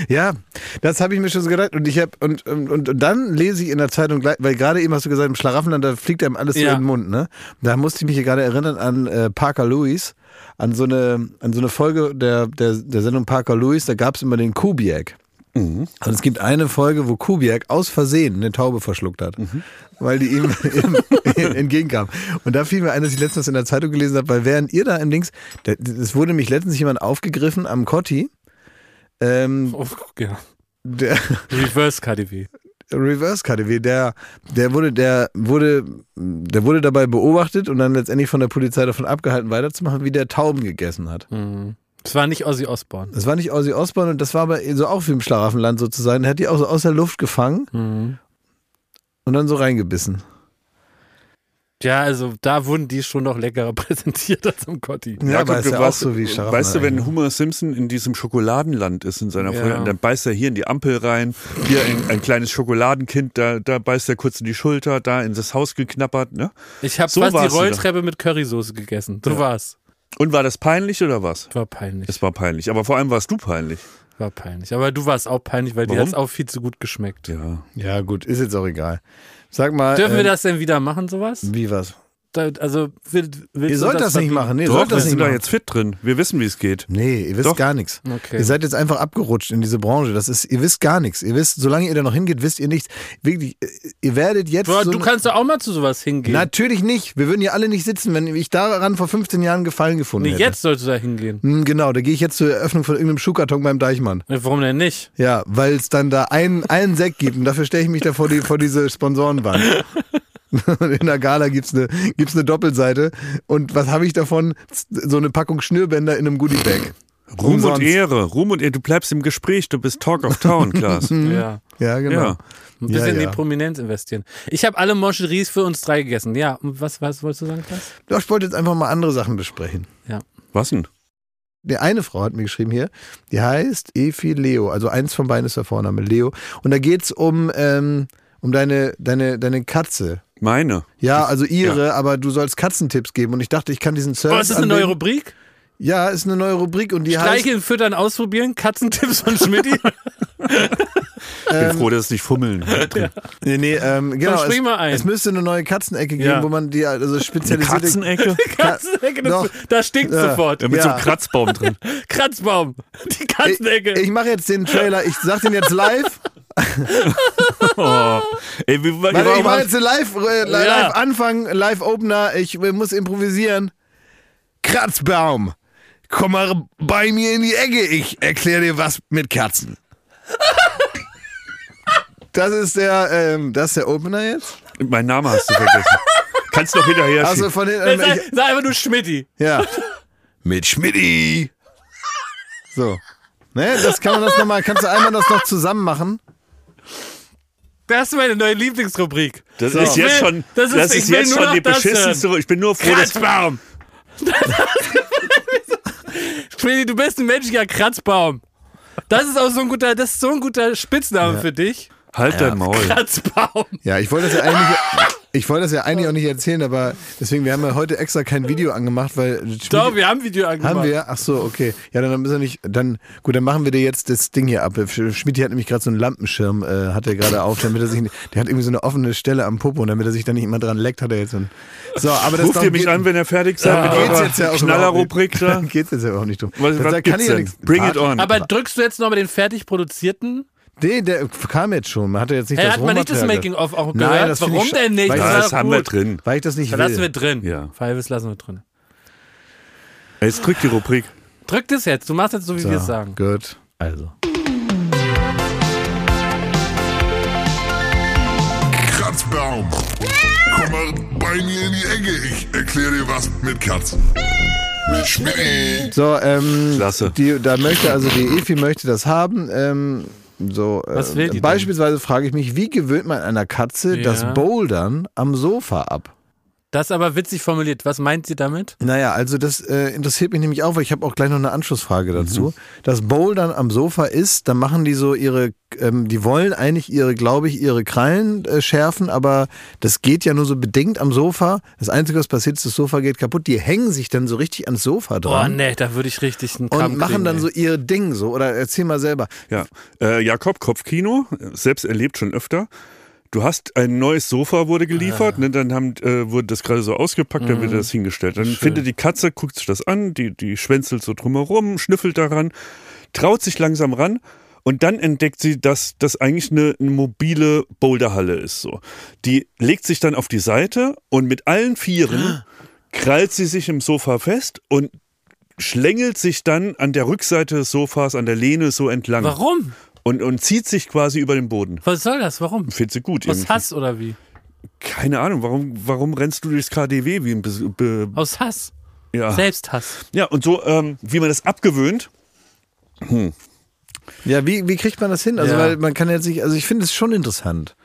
Ja, das habe ich mir schon so gedacht. Und ich habe und, und, und, dann lese ich in der Zeitung, gleich- weil gerade eben hast du gesagt, im Schlaraffenland, da fliegt einem alles so Ja. in den Mund, ne? Da musste ich mich hier gerade erinnern an äh, Parker Lewis, an so eine, an so eine Folge der, der, der Sendung Parker Lewis, da gab es immer den Kubiak. Und es gibt eine Folge, wo Kubiak aus Versehen eine Taube verschluckt hat, weil die ihm entgegenkam. Und da fiel mir ein, dass ich letztens in der Zeitung gelesen habe, weil während ihr da im Dings, es wurde mich letztens jemand aufgegriffen am Kotti, ähm, Oh, ja. der Reverse KDW. Reverse KDW, der, der wurde, der wurde, der wurde dabei beobachtet und dann letztendlich von der Polizei davon abgehalten, weiterzumachen, wie der Tauben gegessen hat. Mhm. Es war nicht Ozzy Osbourne. Das war nicht Ozzy Osbourne und das war aber so auch wie im Schlaraffenland sozusagen. Er hat die auch so aus der Luft gefangen Mhm. und dann so reingebissen. Ja, also da wurden die schon noch leckerer präsentiert als am Cotti. Ja, aber Jakob, ist ja du auch weißt, so wie weißt du, wenn. Homer Simpson in diesem Schokoladenland ist in seiner Ja. Folge, dann beißt er hier in die Ampel rein, hier ein, ein kleines Schokoladenkind, da, da beißt er kurz in die Schulter, da in das Haus geknappert. Ne? Ich habe So fast die. Rolltreppe mit Currysoße gegessen. So war's. Und war das peinlich oder was? War peinlich. Es war peinlich, aber vor allem warst du peinlich. War peinlich. Aber du warst auch peinlich, weil dir Warum? hat's auch viel zu gut geschmeckt. Ja. Ja, gut, ist jetzt auch egal. Sag mal. Dürfen wir ähm, das denn wieder machen, sowas? Wie was? Da, also, will, Ihr sollt das nicht verbieten? machen. Nee, ihr Doch, sollt wir das sind nicht da jetzt fit drin. Wir wissen, wie es geht. Nee, ihr wisst Doch. gar nichts. Okay. Ihr seid jetzt einfach abgerutscht in diese Branche. Das ist, ihr wisst gar nichts. Ihr wisst, solange ihr da noch hingeht, wisst ihr nichts. Wirklich, äh, ihr werdet jetzt. Boah, so du kannst doch auch mal zu sowas hingehen. Natürlich nicht. Wir würden ja alle nicht sitzen, wenn ich daran vor 15 Jahren Gefallen gefunden nee, hätte. jetzt solltest du da hingehen. Hm, Genau, da gehe ich jetzt zur Eröffnung von irgendeinem Schuhkarton beim Deichmann. Ja, Warum denn nicht? Ja, weil es dann da einen, einen Sekt gibt und dafür stelle ich mich da vor, die, vor diese Sponsorenwand. In der Gala gibt's eine, gibt's eine Doppelseite und was habe ich davon? So eine Packung Schnürbänder in einem Goodiebag. Ruhm Umsonst. und Ehre. Ruhm und Ehre. Du bleibst im Gespräch. Du bist Talk of Town, Klaas. Ja. Ja, genau. Ja. Ein bisschen Ja, in ja. die Prominenz investieren. Ich habe alle Moscheries für uns drei gegessen. Ja, und was, was wolltest du sagen, Klaas? Doch, Ich wollte jetzt einfach mal andere Sachen besprechen. Ja. Was denn? Die eine Frau hat mir geschrieben hier, die heißt Efi Leo, also eins von beiden ist der Vorname, Leo. Und da geht's um, ähm, um deine, deine, deine Katze. Meine. Ja, also ihre, aber du sollst Katzentipps geben. Und ich dachte, ich kann diesen Service. Oh, ist das eine neue. Rubrik? Ja, ist eine neue Rubrik und die heißt. Streicheln, füttern, ausprobieren, Katzentipps von Schmidti. Ich bin froh, dass es nicht fummeln. Nee, nee, ähm, genau. spring es, mal ein. es müsste eine neue Katzenecke geben, Ja. wo man die also Eine spezialisierte. Katzenecke? Katzenecke, das, da stinkt Ja. sofort. Ja, mit so Ja. einem Kratzbaum drin. Kratzbaum. Die Ich, Katzenecke. ich mache jetzt den Trailer, ich sag den jetzt live. Oh. Ey, wie, Warte, ich warum hast- jetzt den live, äh, live Ja. Anfang, Live Opener. Ich äh, muss improvisieren. Kratzbaum, komm mal bei mir in die Ecke. Ich erkläre dir was mit Katzen. Das ist der, ähm, das ist der Opener jetzt. Mein Name hast du vergessen. Kannst noch hinterher Also von den, Äh, ähm, sag, sag einfach nur Schmidti. ja, mit Schmidti. So, ne, das kann man das noch mal. Kannst du einmal das noch zusammen machen? Das ist meine neue Lieblingsrubrik. Das So. ist jetzt schon, das das ist- ist, ich will jetzt schon die das beschissenste. Ich bin nur froh, dass Kratzbaum. Schmidti, du bist ein menschlicher Kratzbaum. Das ist auch so ein guter, das ist so ein guter Spitzname für dich. Halt dein Maul. Kratzbaum. Ja, ich wollte das ja eigentlich, ich wollte das ja eigentlich auch nicht erzählen, aber deswegen, wir haben ja heute extra kein Video angemacht, weil Doch, wir haben ein Video angemacht. haben wir, ach so, okay. Ja, dann müssen wir nicht, dann, gut, dann machen wir dir jetzt das Ding hier ab. Schmidt hat nämlich gerade so einen Lampenschirm, äh, hat er gerade auf, damit er sich, nicht- der hat irgendwie so eine offene Stelle am Popo und damit er sich dann nicht immer dran leckt, hat er jetzt so ein, so, aber das Ruft ihr mich geht- an, wenn ihr fertig seid darum mit geht's jetzt ja auch Knallerrubrik da? geht's jetzt ja auch nicht drum. Was, Das- was da gibt's ich ja nichts- Bring it on. Aber drückst du jetzt noch mal den fertig produzierten? Nee, der kam jetzt schon, man hatte jetzt nicht Hey, das hat man nicht das. Making-of auch Nein, gehört? das Warum denn nicht? weil Das das haben gut. wir drin. Weil ich das nicht Dann will. lassen wir drin. Ja. Fives lassen wir drin. Jetzt drückt die Rubrik. Drück das jetzt. Du machst jetzt so, wie wir es sagen. Gut. Also. Kratzbaum. Komm mal bei mir in die Ecke. Ich erkläre dir was mit Katzen. Mit Schmidt. So, ähm, Klasse. Die, da möchte also die Efi möchte das haben. Ähm, so, äh, Was will die denn? beispielsweise frage ich mich, wie gewöhnt man einer Katze Ja. das Bouldern am Sofa ab? Das ist aber witzig formuliert. Was meint sie damit? Naja, also das äh, interessiert mich nämlich auch, weil ich habe auch gleich noch eine Anschlussfrage dazu. Mhm. Das Bouldern am Sofa ist, da machen die so ihre, ähm, die wollen eigentlich ihre, glaube ich, ihre Krallen äh, schärfen, aber das geht ja nur so bedingt am Sofa. Das Einzige, was passiert, ist, das Sofa geht kaputt. Die hängen sich dann so richtig ans Sofa Boah, dran. nee, da würde ich richtig einen Kampf Und machen kriegen, dann ey. so ihr Ding so. Oder erzähl mal selber. Ja. Äh, Jakob, Kopfkino, selbst erlebt schon öfter. Du hast ein neues Sofa wurde geliefert, ne, dann haben, äh, wurde das gerade so ausgepackt, dann wird das hingestellt. Dann findet die Katze, guckt sich das an, die, die schwänzelt so drumherum, schnüffelt daran, traut sich langsam ran Und dann entdeckt sie, dass das eigentlich eine, eine mobile Boulderhalle ist. So. Die legt sich dann auf die Seite und mit allen Vieren krallt sie sich im Sofa fest und schlängelt sich dann an der Rückseite des Sofas, an der Lehne so entlang. Warum? Und, und zieht sich quasi über den Boden. Was soll das? Warum? Findet sie gut. Aus irgendwie. Hass oder wie? Keine Ahnung, warum, warum rennst du durchs KDW wie ein Be Be Aus Hass. ja. Selbsthass. ja, und so, ähm, wie man das abgewöhnt, Ja, wie, wie kriegt man das hin? Also, Ja. weil man kann jetzt nicht, also ich finde es schon interessant.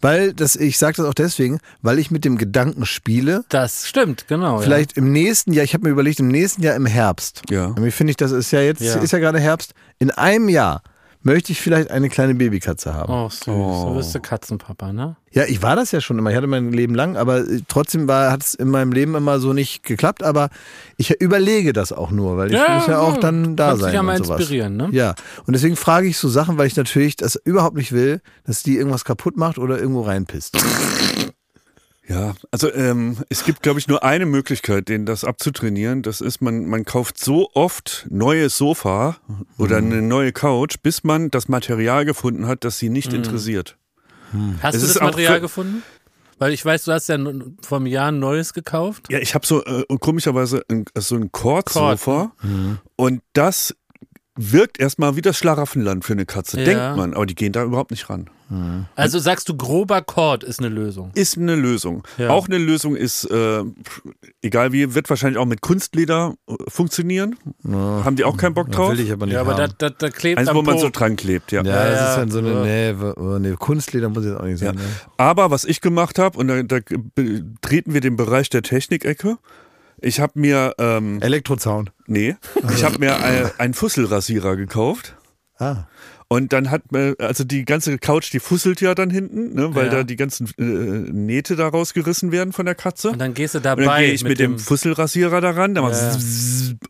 Weil das, ich sage das auch deswegen, weil ich mit dem Gedanken spiele, Das stimmt, genau. vielleicht im nächsten Jahr, ich habe mir überlegt, im nächsten Jahr im Herbst. Ja. Nämlich finde ich, das ist ja jetzt, Ja. ist ja gerade Herbst. In einem Jahr möchte ich vielleicht eine kleine Babykatze haben. Oh, süß. So bist du Katzenpapa, ne? Ja, ich war das ja schon immer. Ich hatte mein Leben lang, aber äh, trotzdem hat es in meinem Leben immer so nicht geklappt. Aber ich überlege das auch nur, weil ich Ja, muss ja auch ja. dann da Kannst dich sein. ja mal inspirieren, ne? Ja, und deswegen frage ich so Sachen, weil ich natürlich das überhaupt nicht will, dass die irgendwas kaputt macht oder irgendwo reinpisst. Ja, also ähm, es gibt, glaube ich, nur eine Möglichkeit, denen das abzutrainieren. Das ist, man, man kauft so oft neues Sofa oder eine neue Couch, bis man das Material gefunden hat, das sie nicht interessiert. Hast Es du das Material gefunden? Weil ich weiß, du hast ja vor einem Jahr ein neues gekauft. Ja, ich habe so äh, komischerweise ein, so ein Kordsofa und das wirkt erstmal wie das Schlaraffenland für eine Katze, Ja. denkt man, aber die gehen da überhaupt nicht ran. Also sagst du, grober Kord ist eine Lösung. Ist eine Lösung. Ja. Auch eine Lösung ist, äh, egal wie, wird wahrscheinlich auch mit Kunstleder äh, funktionieren. Haben die auch keinen Bock drauf? Will ich aber nicht Ja, aber da, haben. da, da klebt Eins, am wo man Po. so dran klebt, ja. ja, Ja, das ja, ist dann so eine, ja. nee, oh, nee, Kunstleder muss jetzt auch nicht sein. Ne? Aber was ich gemacht habe, und da, da betreten wir den Bereich der Technikecke. Ich habe mir, ähm, Elektrozaun. nee, ich habe mir ein, einen Fusselrasierer gekauft. Ah. Und dann hat man, also die ganze Couch, die fusselt ja dann hinten, ne, weil Ja. da die ganzen äh, Nähte da rausgerissen werden von der Katze. Und dann gehst du Und dann dabei gehe ich mit, dem Fusselrasierer daran, dann Ja. ja.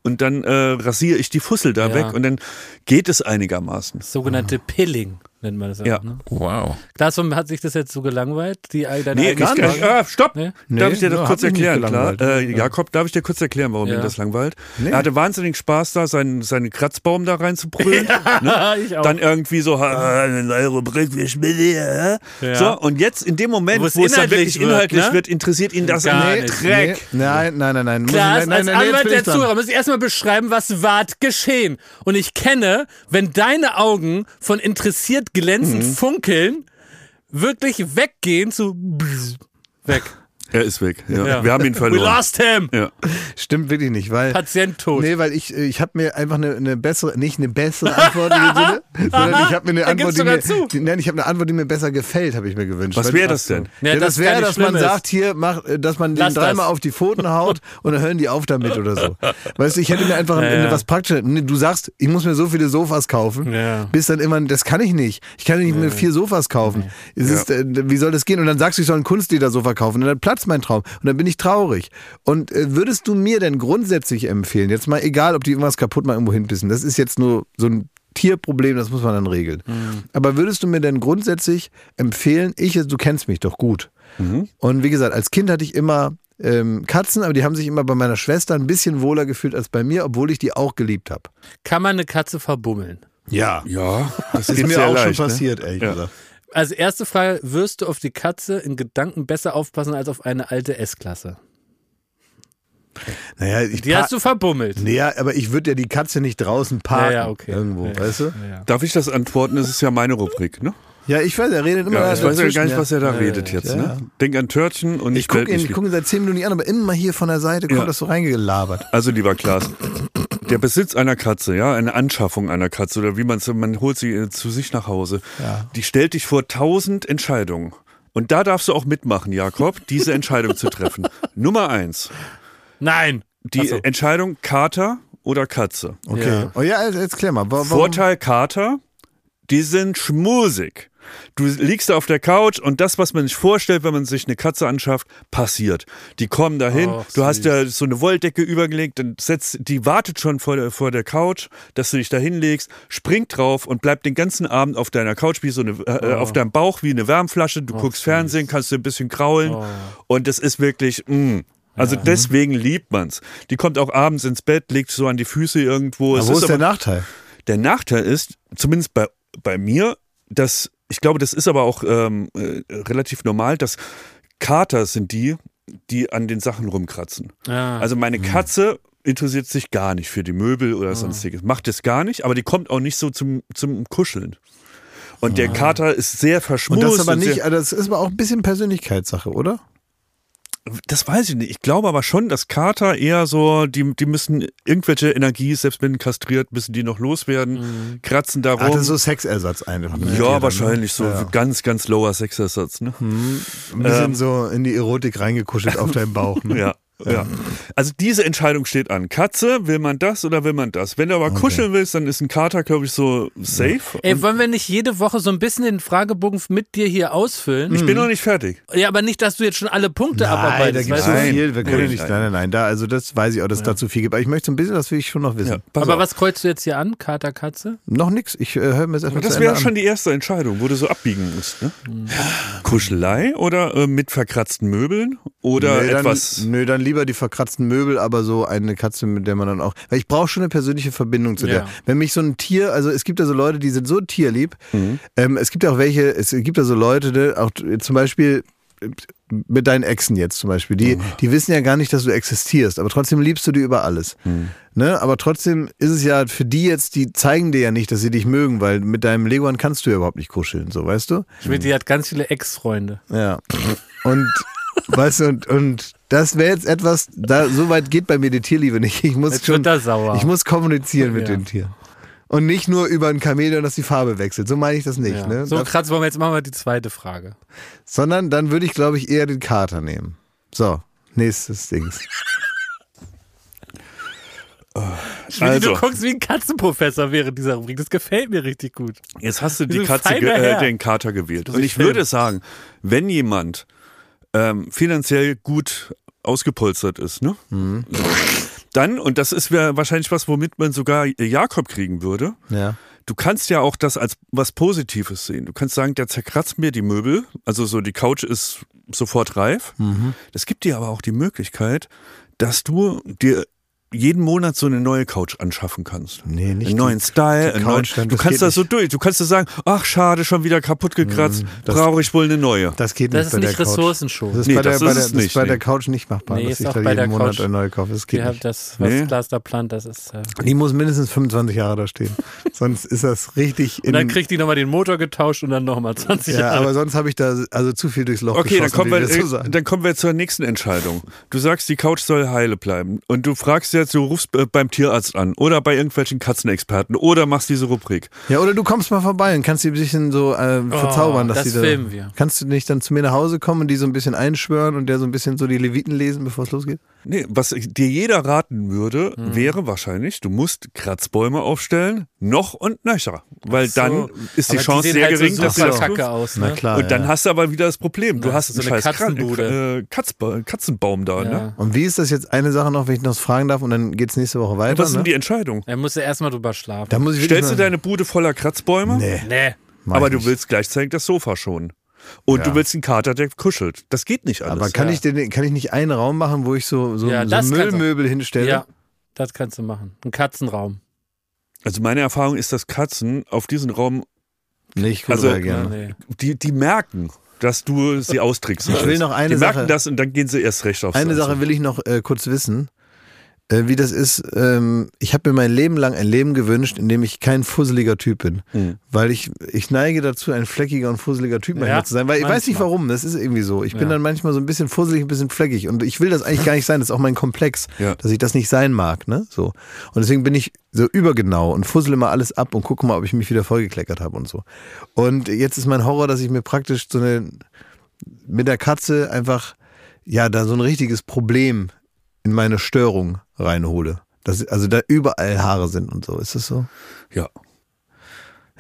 und dann äh, rasiere ich die Fussel da Ja. weg und dann geht es einigermaßen. sogenannte Pilling nennt man das. Ja. Auch, ne? Wow. Klaas, warum hat sich das jetzt so gelangweilt? Die, deine Nee, eigene nicht, ah, stopp! Nee? darf ich dir Nee, das hab kurz erklären, klar? Äh, Jakob, darf ich dir kurz erklären, warum Ja. ihn das langweilt? Nee. Er hatte wahnsinnig Spaß da, seinen, seinen Kratzbaum da reinzubrüllen. ne? ich auch. Dann irgendwie so, "Ah, eine neue Rubrik, wie spielen? Ja. So, und jetzt in dem Moment, Wo wo es dann inhaltlich wirklich wird, inhaltlich ne? wird, interessiert ihn das Gar nicht. Dreck. Nee, nein, nein, nein, nein. Muss Klaas, ich, nein, als nein, nein, Anwalt der. Zuhörer muss ich erstmal beschreiben, was ward geschehen. Und ich kenne, wenn deine Augen von interessiert glänzend Mhm. funkeln, wirklich weggehen zu weg. Er ist weg. Ja. Ja. Wir haben ihn We verloren. lost him. Ja. Stimmt wirklich nicht, weil. Patient tot. Nee, weil ich, äh, ich habe mir einfach eine, eine bessere, nicht eine bessere Antwort in dem Sinne, sondern ich habe mir eine Da Antwort, die mir, die, nein, ich habe eine Antwort, die mir besser gefällt, habe ich mir gewünscht. Was wäre das denn? Ja, Ja, das gar wäre, dass man ist. sagt, hier, mach, äh, dass man den Lass das. dreimal auf die Pfoten haut und dann hören die auf damit oder so. Weißt du, ich hätte mir einfach Ja, ja. was Praktisches. Nee, Du sagst, ich muss mir so viele Sofas kaufen, Ja. bis dann immer, das kann ich nicht. Ich kann nicht mir vier Sofas kaufen. Es ist, äh, wie soll das gehen? Und dann sagst du, ich soll ein Kunstledersofa kaufen und dann platzt mein Traum und dann bin ich traurig. Und äh, würdest du mir denn grundsätzlich empfehlen, jetzt mal egal, ob die irgendwas kaputt mal irgendwo hinbissen, das ist jetzt nur so ein Tierproblem, das muss man dann regeln. Aber würdest du mir denn grundsätzlich empfehlen, ich, du kennst mich doch gut. Und wie gesagt, als Kind hatte ich immer ähm, Katzen, aber die haben sich immer bei meiner Schwester ein bisschen wohler gefühlt als bei mir, obwohl ich die auch geliebt habe. Kann man eine Katze verbummeln? Ja. Ja, das Ist mir auch leicht, schon ne? passiert, ehrlich Ja. gesagt. Also erste Frage, wirst du auf die Katze in Gedanken besser aufpassen als auf eine alte S-Klasse? Naja, ich Die hast du verbummelt. Naja, aber ich würde ja die Katze nicht draußen parken. Ja, ja, okay. Irgendwo, Ja. weißt du? Darf ich das antworten? Das ist ja meine Rubrik, ne? Ja, ich weiß, er redet immer Ja, ich weiß ja gar nicht, was er da redet jetzt, ja. ne? Denk an Törtchen und Ich gucke ihn, ich guck ihn seit zehn Minuten an, aber immer hier von der Seite kommt Ja. das so reingelabert. Also lieber Klaas, der Besitz einer Katze, ja, eine Anschaffung einer Katze oder wie man es, man holt sie äh, zu sich nach Hause, Ja. die stellt dich vor tausend Entscheidungen. Und da darfst du auch mitmachen, Jakob, diese Entscheidung zu treffen. Nummer eins, Nein. die so. Entscheidung Kater oder Katze. Okay. Ja. Oh ja, jetzt, klär mal. Wa- Warum? Vorteil Kater, die sind schmusig. Du liegst da auf der Couch und das, was man sich vorstellt, wenn man sich eine Katze anschafft, passiert. Die kommen dahin, Ach, du hast süß. ja so eine Wolldecke übergelegt, dann setzt, die wartet schon vor der, vor der Couch, dass du dich da hinlegst, springt drauf und bleibt den ganzen Abend auf deiner Couch wie so eine, äh, Oh. auf deinem Bauch wie eine Wärmflasche. Du guckst Fernsehen, kannst du ein bisschen kraulen Oh. und das ist wirklich, mh. Also deswegen liebt man's. Die kommt auch abends ins Bett, legt so an die Füße irgendwo. Aber Es wo ist der aber- Nachteil? der Nachteil ist, zumindest bei bei mir, dass ich glaube, das ist aber auch ähm, äh, relativ normal, dass Kater sind die, die an den Sachen rumkratzen. Ja. Also meine Katze interessiert sich gar nicht für die Möbel oder sonstiges. Macht das gar nicht, aber die kommt auch nicht so zum, zum Kuscheln. Und der Kater ist sehr verschmust. Und das aber und nicht, also das ist aber auch ein bisschen Persönlichkeitssache, oder? Das weiß ich nicht. Ich glaube aber schon, dass Kater eher so, die, die müssen irgendwelche Energie, selbst wenn kastriert, müssen die noch loswerden, kratzen da Ah, das rum. ist so Sexersatz einfach. Tieren, ja, ne? wahrscheinlich so Ja. ganz, ganz lower Sexersatz. Ne? Ein bisschen so in die Erotik reingekuschelt auf deinem Bauch. Ne? Ja. Ja. Also diese Entscheidung steht an. Katze, will man das oder will man das? Wenn du aber kuscheln willst, dann ist ein Kater, glaube ich, so safe. Ey, wollen wir nicht jede Woche so ein bisschen den Fragebogen mit dir hier ausfüllen? Ich bin noch nicht fertig. Ja, aber nicht, dass du jetzt schon alle Punkte Nein, da abarbeitest. gibt es weißt so viel. Wir können ja Nein, nicht, nein. nein, nein, nein. Da, also das weiß ich auch, dass es da zu viel gibt. Aber ich möchte so ein bisschen, das will ich schon noch wissen. Ja, Aber auf. was kreuzt du jetzt hier an, Kater, Katze? Noch nix. Ich äh, höre mir das erstmal Das wäre schon an. die erste Entscheidung, wo du so abbiegen musst. Ne? Kuschelei oder äh, mit verkratzten Möbeln oder nö, etwas. Dann, nö, dann lieber die verkratzten Möbel, aber so eine Katze, mit der man dann auch. Weil ich brauche schon eine persönliche Verbindung zu der. Ja. Wenn mich so ein Tier, also es gibt ja so Leute, die sind so tierlieb. Mhm. Ähm, es gibt ja auch welche, es gibt ja so Leute, ne, auch zum Beispiel äh, mit deinen Exen jetzt zum Beispiel, die, die wissen ja gar nicht, dass du existierst, aber trotzdem liebst du die über alles. Ne? Aber trotzdem ist es ja für die jetzt, die zeigen dir ja nicht, dass sie dich mögen, weil mit deinem Leguan kannst du ja überhaupt nicht kuscheln, so weißt du? Schmidt, die hat ganz viele Ex-Freunde. Ja. Und weißt du, und, und das wäre jetzt etwas, da so weit geht bei mir die Tierliebe nicht. Ich muss Jetzt schon, er sauer. ich muss kommunizieren mit Ja. den Tieren. Und nicht nur über ein Chamäleon, dass die Farbe wechselt. So meine ich das nicht. Ja. Ne? So, Da- Kratz, wollen wir jetzt machen wir die zweite Frage. sondern dann würde ich, glaube ich, eher den Kater nehmen. So, nächstes Dings. Also. du guckst wie ein Katzenprofessor während dieser Rubrik. Das gefällt mir richtig gut. Jetzt hast du die Katze, äh, den Kater gewählt. Und ich Film. würde sagen, wenn jemand ähm, finanziell gut ausgepolstert ist, ne? Mhm. Dann, und das ist wahrscheinlich was, womit man sogar Jakob kriegen würde, Ja. du kannst ja auch das als was Positives sehen. Du kannst sagen, der zerkratzt mir die Möbel, also so die Couch ist sofort reif. Mhm. Das gibt dir aber auch die Möglichkeit, dass du dir jeden Monat so eine neue Couch anschaffen kannst. Nee, nicht einen neuen die- Style. die einen neuen, Couch, dann- du das kannst das so durch. Du kannst dir sagen, ach schade, schon wieder kaputt gekratzt, das- brauche ich wohl eine neue. Das geht Das nicht ist bei der nicht Couch. Ressourcenschonen. Das ist Nee, bei der, das bei ist der, es das ist nicht, bei nee. der Couch nicht machbar, Nee, dass ist ich da bei der jeden Monat Couch. eine neue kaufe. Das geht nicht. das, was Nee. Klaas da plant, das ist. Äh, Die muss mindestens 25 Jahre da stehen. Sonst ist das richtig in und dann kriegt die nochmal den Motor getauscht und dann nochmal 20 Ja, Jahre. aber sonst habe ich da also zu viel durchs Loch Okay, dann geschossen, kommen, wie wir, wir so äh, dann kommen wir zur nächsten Entscheidung. Du sagst, die Couch soll heile bleiben. Und du fragst jetzt, du rufst äh, beim Tierarzt an oder bei irgendwelchen Katzenexperten oder machst diese Rubrik. Ja, oder du kommst mal vorbei und kannst die ein bisschen so äh, verzaubern, dass Oh, das die da. filmen wir. Kannst du nicht dann zu mir nach Hause kommen und die so ein bisschen einschwören und der so ein bisschen so die Leviten lesen, bevor es losgeht? Nee, was ich- dir jeder raten würde, Hm. wäre wahrscheinlich, du musst Kratzbäume aufstellen, noch und nöcher. Weil dann ist die Aber Chance sehen sehr halt gering, so dass du das Kacke aus. Na Ne? klar. Und dann ja. hast du aber wieder das Problem. Du Ja, hast so einen eine scheiß Katzenbude. äh, Katzba Katzenbaum da. Ja. Ne? Und wie ist das jetzt eine Sache noch, wenn ich noch fragen darf und dann geht's nächste Woche weiter? Was ist denn ne? die Entscheidung? Er muss ja erstmal drüber schlafen. Da muss ich Stellst du deine Bude voller Kratzbäume? Nee, nee. aber du willst gleichzeitig das Sofa schon. Und Ja. du willst einen Kater, der kuschelt. Das geht nicht alles. Aber kann, ja. ich denn, kann ich nicht einen Raum machen, wo ich so, so, Ja, so. Müllmöbel hinstelle? Ja, das kannst du machen. Ein Katzenraum. Also meine Erfahrung ist, dass Katzen auf diesen Raum, ich gucke Also- nee. die, die merken, dass du sie austrickst. Ich will noch eine die Sache- merken das und dann gehen sie erst recht aufs Eine. Sache will ich noch äh, kurz wissen, wie das ist. Ähm, ich habe mir mein Leben lang ein Leben gewünscht, in dem ich kein fusseliger Typ bin. Mhm. Weil ich, ich neige dazu, ein fleckiger und fusseliger Typ Ja, zu sein. Weil ich weiß nicht warum, das ist irgendwie so. Ich bin Ja. dann manchmal so ein bisschen fusselig, ein bisschen fleckig. Und ich will das eigentlich gar nicht sein. Das ist auch mein Komplex, Ja. dass ich das nicht sein mag. Ne? So. Und deswegen bin ich so übergenau und fussel immer alles ab und gucke mal, ob ich mich wieder vollgekleckert habe und so. Und jetzt ist mein Horror, dass ich mir praktisch so eine mit der Katze einfach ja da so ein richtiges Problem in meine Störung reinhole. Dass, also da überall Haare sind und so. Ist das so? Ja.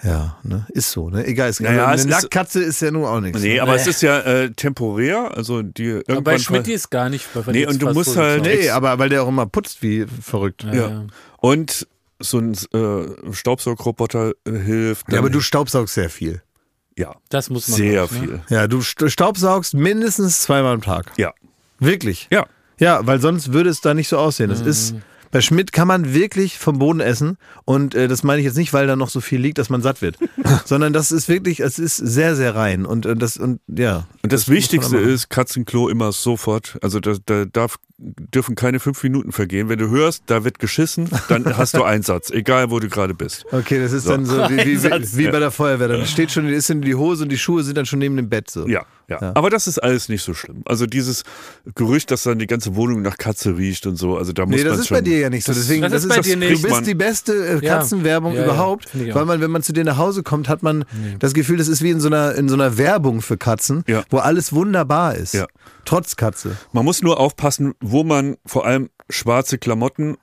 Ja, ne? Ist so, ne? Egal, ist, Naja, es eine ist- Nacktkatze ist ja nun auch nichts. Nee, ne? aber Nee. es ist ja äh, temporär. Also die Aber bei. Schmidt ist gar nicht. weil Nee, und du musst so halt- Nee, aber weil der auch immer putzt wie verrückt. Ja, ja. Und so ein äh, Staubsaugroboter äh, hilft. aber dann- du staubsaugst sehr viel. Ja, Das muss man sehr auch, ne? viel. Ja, du st- staubsaugst mindestens zweimal am Tag. Ja. Wirklich? Ja. Ja, weil sonst würde es da nicht so aussehen. Das ist, Bei Schmidt kann man wirklich vom Boden essen und äh, das meine ich jetzt nicht, weil da noch so viel liegt, dass man satt wird, sondern das ist wirklich, es ist sehr, sehr rein und äh, das und ja. Und das, man Wichtigste ist, Katzenklo immer sofort. Also da, da darf, dürfen keine fünf Minuten vergehen. Wenn du hörst, da wird geschissen, dann hast du Einsatz, egal wo du gerade bist. Okay, das ist dann so wie, wie, wie, wie bei der Feuerwehr. Dann steht schon, ist in die Hose und die Schuhe sind dann schon neben dem Bett so. Ja, ja, Ja. Aber das ist alles nicht so schlimm. Also dieses Gerücht, dass dann die ganze Wohnung nach Katze riecht und so, also da muss Nee, das man ist schon. bei dir ja nicht so. Deswegen, das ist bei dir du nicht. bist Man- die beste äh. Katzenwerbung Ja, ja, überhaupt, weil man, wenn man zu dir nach Hause kommt, hat man das Gefühl, das ist wie in so einer in so einer Werbung für Katzen, Ja. wo alles wunderbar ist. Ja. Trotz Katze. Man muss nur aufpassen, wo man vor allem schwarze Klamotten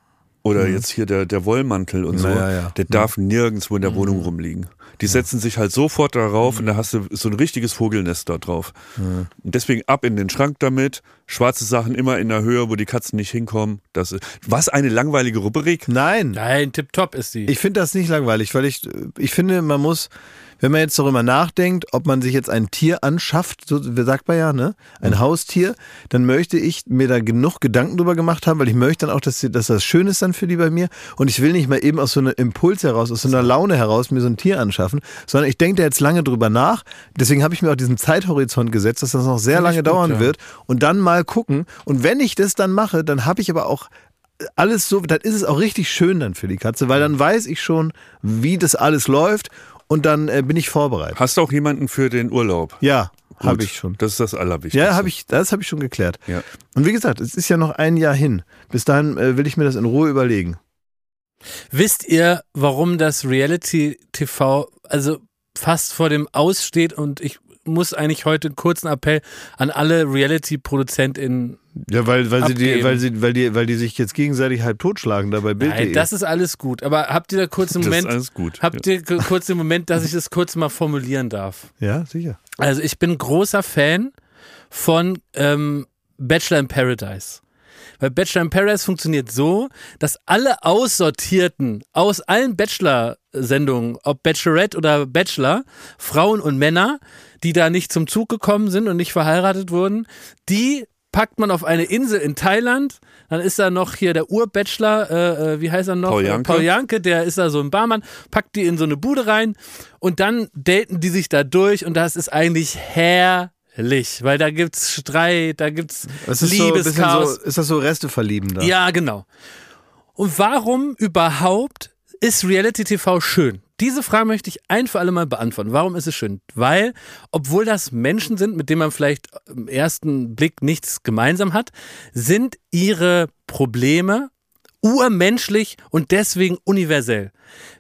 oder jetzt hier der, der Wollmantel und so, Mhm. Ja, ja, der darf nirgendwo in der Wohnung rumliegen. Die setzen sich halt sofort darauf und da hast du so ein richtiges Vogelnest da drauf. Und deswegen ab in den Schrank damit, schwarze Sachen immer in der Höhe, wo die Katzen nicht hinkommen. Das ist, was eine langweilige Rubrik. Nein, Nein, tipptopp ist die. ich finde das nicht langweilig, weil ich ich finde, man muss wenn man jetzt darüber nachdenkt, ob man sich jetzt ein Tier anschafft, so sagt man ja, ne, ein Haustier, dann möchte ich mir da genug Gedanken drüber gemacht haben, weil ich möchte dann auch, dass, dass das schön ist dann für die bei mir und ich will nicht mal eben aus so einem Impuls heraus, aus so einer Laune heraus mir so ein Tier anschaffen, sondern ich denke da jetzt lange drüber nach. Deswegen habe ich mir auch diesen Zeithorizont gesetzt, dass das noch sehr Finde lange gut, dauern ja. wird und dann mal gucken. Und wenn ich das dann mache, dann habe ich aber auch alles so, dann ist es auch richtig schön dann für die Katze, weil dann weiß ich schon, wie das alles läuft und dann äh, bin ich vorbereitet. Hast du auch jemanden für den Urlaub? Ja, habe ich schon. Das ist das Allerwichtigste. Ja, habe ich, das habe ich schon geklärt. Ja. Und wie gesagt, es ist ja noch ein Jahr hin. Bis dahin äh, will ich mir das in Ruhe überlegen. Wisst ihr, warum das Reality TV also fast vor dem Aus steht und ich muss eigentlich heute einen kurzen Appell an alle Reality-ProduzentInnen. Ja, weil, weil sie die, weil sie, weil die, weil die sich jetzt gegenseitig halb totschlagen da bei Bild.de. Nein, das ist alles gut. Aber habt ihr da kurz den Das ist Moment, alles gut. habt ihr kurz den Moment, dass ich das kurz mal formulieren darf? ja, sicher. Also ich bin großer Fan von ähm, Bachelor in Paradise. Weil Bachelor in Paradise funktioniert so, dass alle Aussortierten aus allen Bachelor-Sendungen, ob Bachelorette oder Bachelor, Frauen und Männer, die da nicht zum Zug gekommen sind und nicht verheiratet wurden, die packt man auf eine Insel in Thailand. Dann ist da noch hier der Urbachelor, äh, äh, wie heißt er noch? Paul Janke. Paul Janke, der ist da so ein Barmann, packt die in so eine Bude rein und dann daten die sich da durch und das ist eigentlich herrlich, weil da gibt's Streit, da gibt's Das ist Liebeschaos. so, ist das so Reste verlieben da? Ja, genau. Und warum überhaupt ist Reality TV schön? Diese Frage möchte ich ein für alle Mal beantworten. Warum ist es schön? Weil, obwohl das Menschen sind, mit denen man vielleicht im ersten Blick nichts gemeinsam hat, sind ihre Probleme urmenschlich und deswegen universell.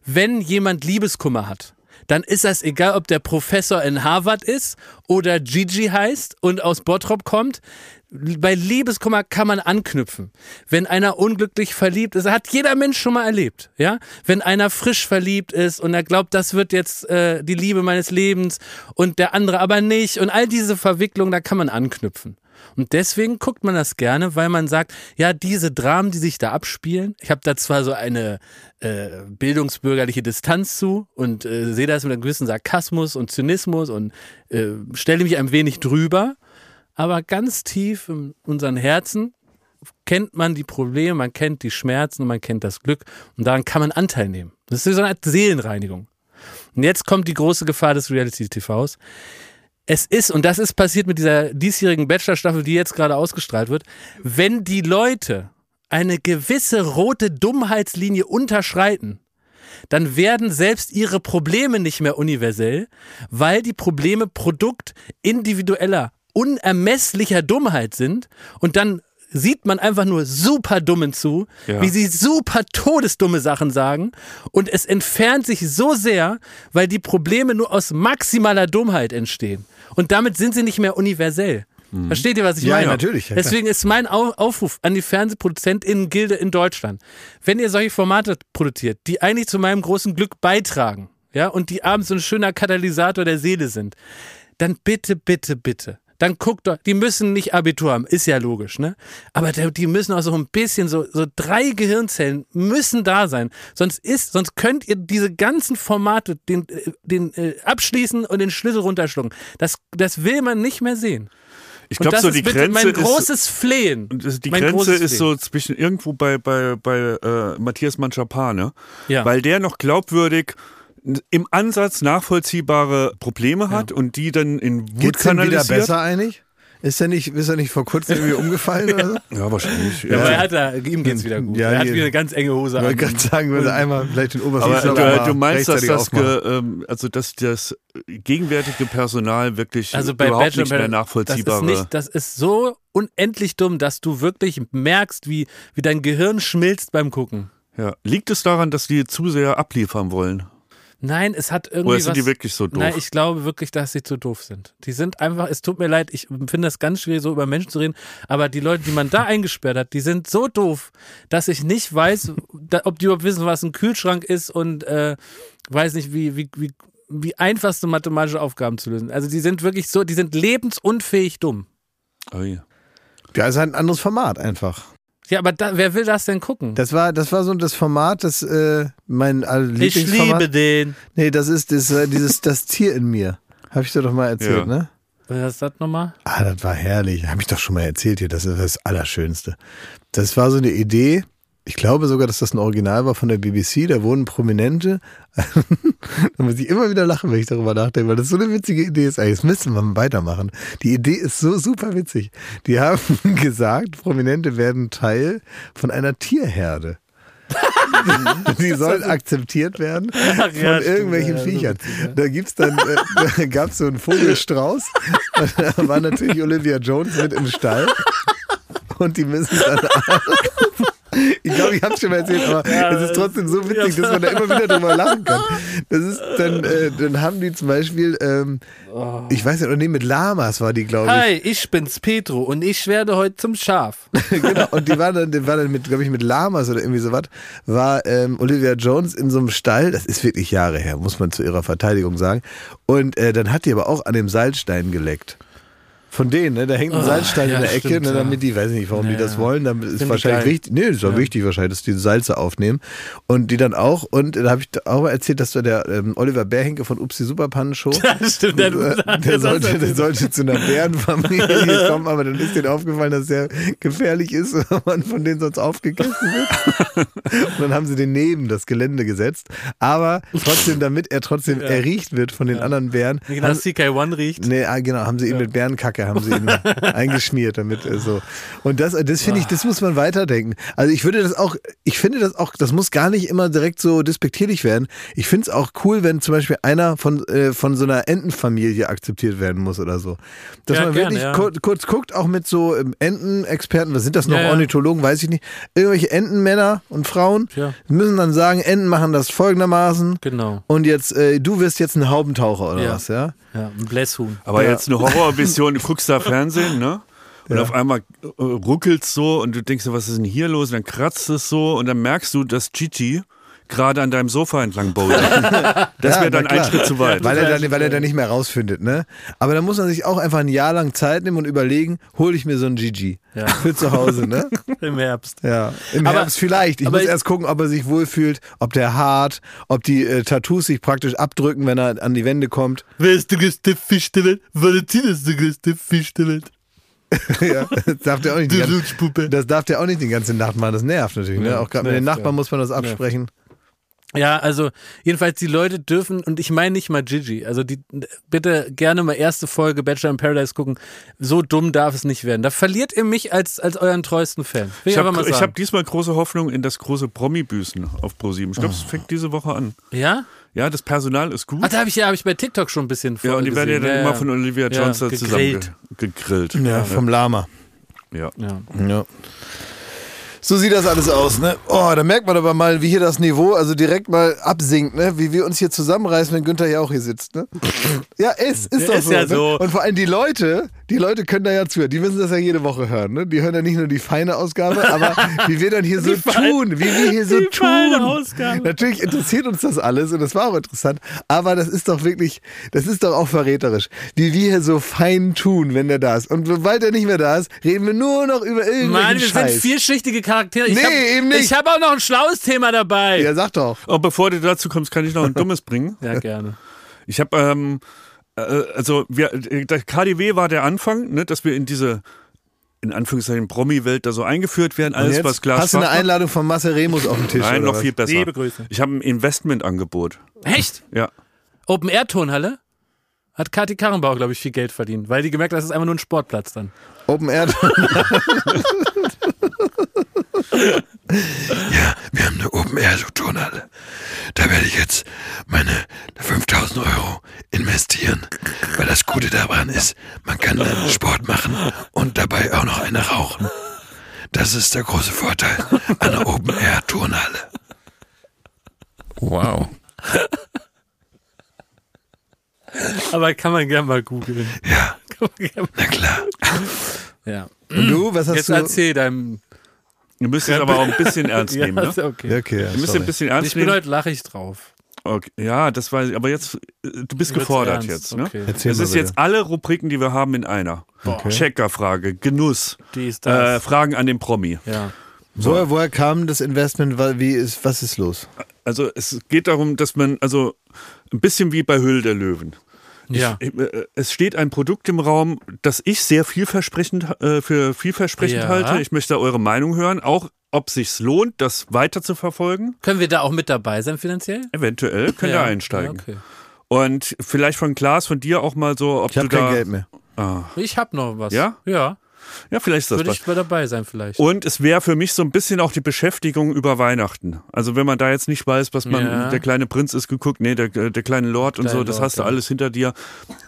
Wenn jemand Liebeskummer hat, dann ist das egal, ob der Professor in Harvard ist oder Gigi heißt und aus Bottrop kommt. Bei Liebeskummer kann man anknüpfen. Wenn einer unglücklich verliebt ist, hat jeder Mensch schon mal erlebt, ja? Wenn einer frisch verliebt ist und er glaubt, das wird jetzt äh, die Liebe meines Lebens und der andere aber nicht und all diese Verwicklungen, da kann man anknüpfen. Und deswegen guckt man das gerne, weil man sagt, ja, diese Dramen, die sich da abspielen, ich habe da zwar so eine äh, bildungsbürgerliche Distanz zu und äh, sehe das mit einem gewissen Sarkasmus und Zynismus und äh, stelle mich ein wenig drüber, aber ganz tief in unseren Herzen kennt man die Probleme, man kennt die Schmerzen und man kennt das Glück und daran kann man Anteil nehmen. Das ist so eine Art Seelenreinigung. Und jetzt kommt die große Gefahr des Reality-TVs. Es ist, und das ist passiert mit dieser diesjährigen Bachelor-Staffel, die jetzt gerade ausgestrahlt wird, wenn die Leute eine gewisse rote Dummheitslinie unterschreiten, dann werden selbst ihre Probleme nicht mehr universell, weil die Probleme Produkt individueller, unermesslicher Dummheit sind. Und dann sieht man einfach nur super Dummen zu, Ja. wie sie super todesdumme Sachen sagen. Und es entfernt sich so sehr, weil die Probleme nur aus maximaler Dummheit entstehen und damit sind sie nicht mehr universell. Versteht ihr, was ich Ja, meine? natürlich, ja, klar. Deswegen ist mein Au- Aufruf an die FernsehproduzentInnen-Gilde in Deutschland. Wenn ihr solche Formate produziert, die eigentlich zu meinem großen Glück beitragen, ja, und die abends so ein schöner Katalysator der Seele sind, dann bitte, bitte, bitte. Dann guckt doch, die müssen nicht Abitur haben, ist ja logisch, ne? Aber die müssen auch so ein bisschen, so, so drei Gehirnzellen müssen da sein. Sonst ist, sonst könnt ihr diese ganzen Formate den, äh, den äh, abschließen und den Schlüssel runterschlucken. Das, das will man nicht mehr sehen. Ich glaube so, ist die bitte Grenze mein ist. großes Flehen. Das- Die mein Grenze ist Flehen. so zwischen irgendwo bei, bei, bei äh, Matthias Manschapane, Ja. weil der noch glaubwürdig im Ansatz nachvollziehbare Probleme hat und die dann in Wut Geht's denn wieder kanalisiert. besser eigentlich? Ist er nicht, ist er nicht vor kurzem irgendwie umgefallen oder so? Ja, wahrscheinlich. Ja, aber Ja. er hat da, ihm geht's wieder gut. Ja, er hat wieder eine ganz enge Hose Ich an. wollte gerade sagen, wenn er einmal vielleicht den Aber Oberflächler du, du meinst, dass das, ge, ähm, also dass das gegenwärtige Personal wirklich Also bei überhaupt Bachelor nicht mehr das ist, nicht, das ist so unendlich dumm, dass du wirklich merkst, wie, wie dein Gehirn schmilzt beim Gucken. ja. Liegt es daran, dass die zu sehr abliefern wollen? Nein, es hat irgendwie Oder sind was. die wirklich so doof? Nein, ich glaube wirklich, dass sie zu doof sind. Die sind einfach, es tut mir leid, ich finde das ganz schwierig, so über Menschen zu reden, aber die Leute, die man da eingesperrt hat, die sind so doof, dass ich nicht weiß, da, ob die überhaupt wissen, was ein Kühlschrank ist und äh, weiß nicht, wie, wie, wie, wie einfachste mathematische Aufgaben zu lösen. Also die sind wirklich so, die sind lebensunfähig dumm. Ui. Ja, ist halt ein anderes Format einfach. Ja, aber da, wer will das denn gucken? Das war, das war so das Format, das äh, mein äh, ich liebe den. Nee, das ist das, äh, dieses das Tier in mir. Habe ich dir doch mal erzählt, Ja. ne? Was ist das nochmal? Ah, das war herrlich. Habe ich doch schon mal erzählt hier. Das ist das Allerschönste. Das war so eine Idee. Ich glaube sogar, dass das ein Original war von der BBC. Da wurden Prominente. da muss ich immer wieder lachen, wenn ich darüber nachdenke, weil das so eine witzige Idee ist. Das müssen wir weitermachen. Die Idee ist so super witzig. Die haben gesagt, Prominente werden Teil von einer Tierherde. Die sollen akzeptiert werden von ja, stimmt, irgendwelchen ja, so Viechern. ja. Da gibt's dann, äh, da gab's so einen Vogelstrauß. Da war natürlich Olivia Jones mit im Stall. Und die müssen dann. Ich glaube, ich habe es schon mal erzählt, aber es ist trotzdem so witzig, dass man da immer wieder drüber lachen kann. Das ist dann, äh, dann haben die zum Beispiel, ähm, ich weiß nicht, oder nee, mit Lamas war die, glaube ich. Hi, ich bin's Petro und ich werde heute zum Schaf. genau, und die war dann, die war dann mit, glaube ich, mit Lamas oder irgendwie sowas, war ähm, Olivia Jones in so einem Stall, das ist wirklich Jahre her, muss man zu ihrer Verteidigung sagen. Und äh, dann hat die aber auch an dem Salzstein geleckt. Von denen, ne? Da hängt ein Salzstein Oh, ja, in der Ecke, stimmt, ne, ja. damit die, weiß nicht, warum die Ja, das ja. wollen, dann ist die wahrscheinlich wichtig, nee, ist doch Ja. wichtig wahrscheinlich, dass die Salze aufnehmen. Und die dann auch, und da habe ich auch mal erzählt, dass da der ähm, Oliver Bärhenke von Upsi Superpannen-Show, Das stimmt, der, äh, der, sollte, der sollte zu einer Bärenfamilie kommen, aber dann ist denen aufgefallen, dass er gefährlich ist, weil man von denen sonst aufgegessen wird. Und dann haben sie den neben das Gelände gesetzt. Aber trotzdem, damit er trotzdem erriecht wird von den anderen Bären, Genau, haben, CK1 riecht. Nee, ah, genau, haben sie ihn mit Bärenkacke haben sie ihn eingeschmiert damit äh, so. Und das das finde ich, das muss man weiterdenken. Also ich würde das auch ich finde das auch, das muss gar nicht immer direkt so despektierlich werden. Ich finde es auch cool, wenn zum Beispiel einer von äh, von so einer Entenfamilie akzeptiert werden muss oder so. Dass Ja, man gerne, wirklich ja. kurz, kurz guckt auch mit so ähm, Entenexperten, was sind das noch Ja, ja. Ornithologen, weiß ich nicht. Irgendwelche Entenmänner und Frauen Ja. müssen dann sagen, Enten machen das folgendermaßen. Genau. Und jetzt, äh, du wirst jetzt ein Haubentaucher oder Ja. was, ja? Ja, ein Blässhuhn. Aber Ja. jetzt eine Horrorvision, du guckst da Fernsehen, ne? Und auf einmal äh, ruckelt's so und du denkst dir, was ist denn hier los? Und dann kratzt es so und dann merkst du, dass Gigi gerade an deinem Sofa entlang bouldert. Das Ja, wäre dann ein. Schritt zu weit. Weil er, dann, weil er dann nicht mehr rausfindet, ne? Aber dann muss man sich auch einfach ein Jahr lang Zeit nehmen und überlegen, hole ich mir so ein Gigi Ja. für zu Hause, ne? Im Herbst. Ja, im Aber- Herbst vielleicht. Ich muss ich- erst gucken, ob er sich wohlfühlt, ob der hart, ob die äh, Tattoos sich praktisch abdrücken, wenn er an die Wände kommt. Wer ist der größte Fisch der Welt? Valentin ist der größte Fisch der Welt. ja, das darf der auch nicht. die ganze-. Das darf der auch nicht die ganze Nacht machen. Das nervt natürlich, ne? Auch gerade mit den Nachbarn ja. muss man das absprechen. Ja, also jedenfalls die Leute dürfen, und ich meine nicht mal Gigi, also die bitte gerne mal erste Folge Bachelor in Paradise gucken. So dumm darf es nicht werden. Da verliert ihr mich als, als euren treuesten Fan. Will ich, habe hab diesmal große Hoffnung in das große Promi-Büßen auf ProSieben. Ich glaube, es fängt diese Woche an. ja? Ja, das Personal ist gut. Ach, da habe ich ja hab ich bei TikTok schon ein bisschen ja, und die werden ja dann immer von Olivia Ja, Jones da zusammen gegrillt. ge gegrillt. Ja, vom Lama. Ja. Ja. Ja. So sieht das alles aus, ne? Oh, da merkt man aber mal, wie hier das Niveau also direkt mal absinkt, ne? Wie wir uns hier zusammenreißen, wenn Günther ja auch hier sitzt, ne? Ja, es ist Ja, doch ist so. ja ne? so. Und vor allem die Leute, die Leute können da ja zuhören. Die müssen das ja jede Woche hören, ne? Die hören ja nicht nur die feine Ausgabe, aber wie wir dann hier so fein- tun, wie wir hier so die feine tun. Ausgabe. Natürlich interessiert uns das alles und das war auch interessant, aber das ist doch wirklich, das ist doch auch verräterisch, wie wir hier so fein tun, wenn der da ist. Und sobald er nicht mehr da ist, reden wir nur noch über irgendwelchen Mann, wir Scheiß. sind vielschichtige Charaktere. Ich Nee, hab, eben nicht. Ich habe auch noch ein schlaues Thema dabei. Ja, sag doch. Und bevor du dazu kommst, kann ich noch ein dummes bringen. Ja, gerne. Ich habe ähm, äh, also wir, äh, der KDW war der Anfang, ne, dass wir in diese in Anführungszeichen Promi-Welt da so eingeführt werden, alles was Glas Hast du eine. Einladung von Marcel Remus auf dem Tisch? Nein, oder noch was? viel besser. Liebe Grüße. Ich habe ein Investmentangebot. Echt? Ja. Open Air Turnhalle? Hat Kati Karrenbauer, glaube ich, viel Geld verdient, weil die gemerkt hat, das ist einfach nur ein Sportplatz dann. Open Air. Ja, wir haben eine Open Air Turnhalle. Da werde ich jetzt meine 5000 Euro investieren. Weil das Gute daran ist, man kann dann Sport machen und dabei auch noch eine rauchen. Das ist der große Vorteil an der Open Air Turnhalle. Wow. Aber kann man gerne mal googeln. Ja, na klar. Ja. Und du, was hast Jetzt du? erzähl deinem. Ihr müsst es aber auch ein bisschen ernst Ja, nehmen, ne? ist okay. Ja, okay, ja, Ihr müsst sorry. ein bisschen ernst Ich bin nehmen. heute lachig drauf. Okay. Ja, das weiß ich. Aber jetzt, äh, du bist gefordert ernst? jetzt. Ne? Okay. Erzähl Es mal ist bitte. jetzt alle Rubriken, die wir haben, in einer. Checkerfrage, Genuss, Die ist äh, das. Fragen an den Promi. ja. Woher, woher kam das Investment? Wie ist, was ist los? Also es geht darum, dass man, also ein bisschen wie bei Höhle der Löwen. Ja. Ich, äh, es steht ein Produkt im Raum, das ich sehr vielversprechend äh, für vielversprechend Ja. halte. Ich möchte eure Meinung hören, auch ob sich's lohnt, das weiter zu verfolgen. Können wir da auch mit dabei sein finanziell? Eventuell könnt ihr ja. einsteigen. Ja, okay. Und vielleicht von Klaas, von dir auch mal so, ob Ich habe du da. kein Geld mehr. Ah, Ich habe noch was. Ja? Ja. ja, vielleicht ist das Würde was. ich mal dabei sein vielleicht. Und es wäre für mich so ein bisschen auch die Beschäftigung über Weihnachten. Also wenn man da jetzt nicht weiß, was man, Ja. der kleine Prinz ist geguckt, nee, der, der kleine Lord und Kleine so, das Lord, hast du ja. alles hinter dir,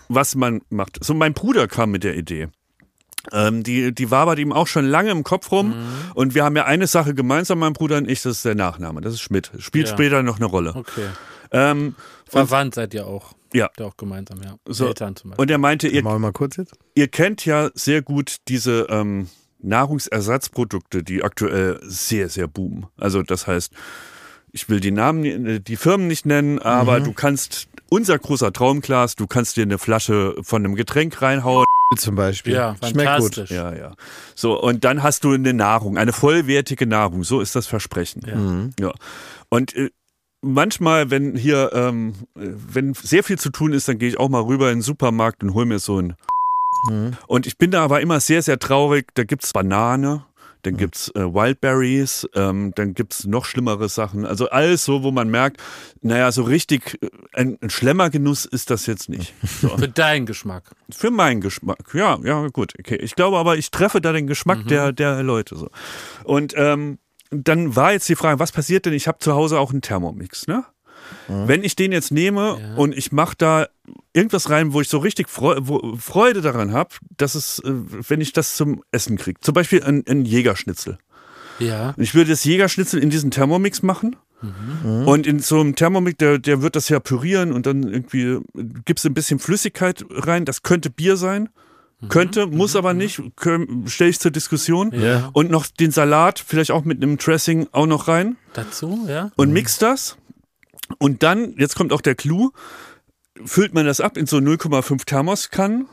was man macht. So, mein Bruder kam mit der Idee. Ähm, die, die wabert ihm auch schon lange im Kopf rum. Mhm. Und wir haben ja eine Sache gemeinsam, mein Bruder und ich, das ist der Nachname. Das ist Schmidt. Spielt Ja. später noch eine Rolle. Okay. Ähm, Verwandt seid ihr auch. Ja. Habt ihr auch gemeinsam, ja. So. Eltern zum Beispiel. und er meinte, ihr, Machen wir mal kurz jetzt? ihr kennt ja sehr gut diese ähm, Nahrungsersatzprodukte, die aktuell sehr, sehr boomen. Also das heißt, ich will die Namen, die Firmen nicht nennen, aber du kannst, unser großer Traumglas, du kannst dir eine Flasche von einem Getränk reinhauen. Zum Beispiel. ja, Schmeckt gut. fantastisch. Ja, ja. So, und dann hast du eine Nahrung, eine vollwertige Nahrung. So ist das Versprechen. Ja. Ja. Und äh, manchmal, wenn hier, ähm, äh, wenn sehr viel zu tun ist, dann gehe ich auch mal rüber in den Supermarkt und hole mir so ein. Und ich bin da aber immer sehr, sehr traurig. Da gibt's Banane, dann gibt's äh, Wildberries, ähm, dann gibt's noch schlimmere Sachen. Also alles so, wo man merkt, naja, so richtig äh, ein, ein Schlemmergenuss ist das jetzt nicht. So. Für deinen Geschmack. Für meinen Geschmack. Ja, ja, gut. Okay. Ich glaube aber, ich treffe da den Geschmack der, der Leute so. Und ähm, dann war jetzt die Frage, was passiert denn? Ich habe zu Hause auch einen Thermomix, ne? Wenn ich den jetzt nehme Ja. und ich mache da irgendwas rein, wo ich so richtig Freude daran habe, dass es, äh, wenn ich das zum Essen kriege. Zum Beispiel ein, ein Jägerschnitzel. Ja. Ich würde das Jägerschnitzel in diesen Thermomix machen. Und in so einem Thermomix, der, der wird das ja pürieren und dann irgendwie gibst du ein bisschen Flüssigkeit rein. Das könnte Bier sein. Könnte, muss aber nicht. Stelle ich zur Diskussion. Ja. Und noch den Salat, vielleicht auch mit einem Dressing auch noch rein. Dazu, ja. Und mix das. Und dann, jetzt kommt auch der Clou, füllt man das ab in so 0,5 Thermoskannen.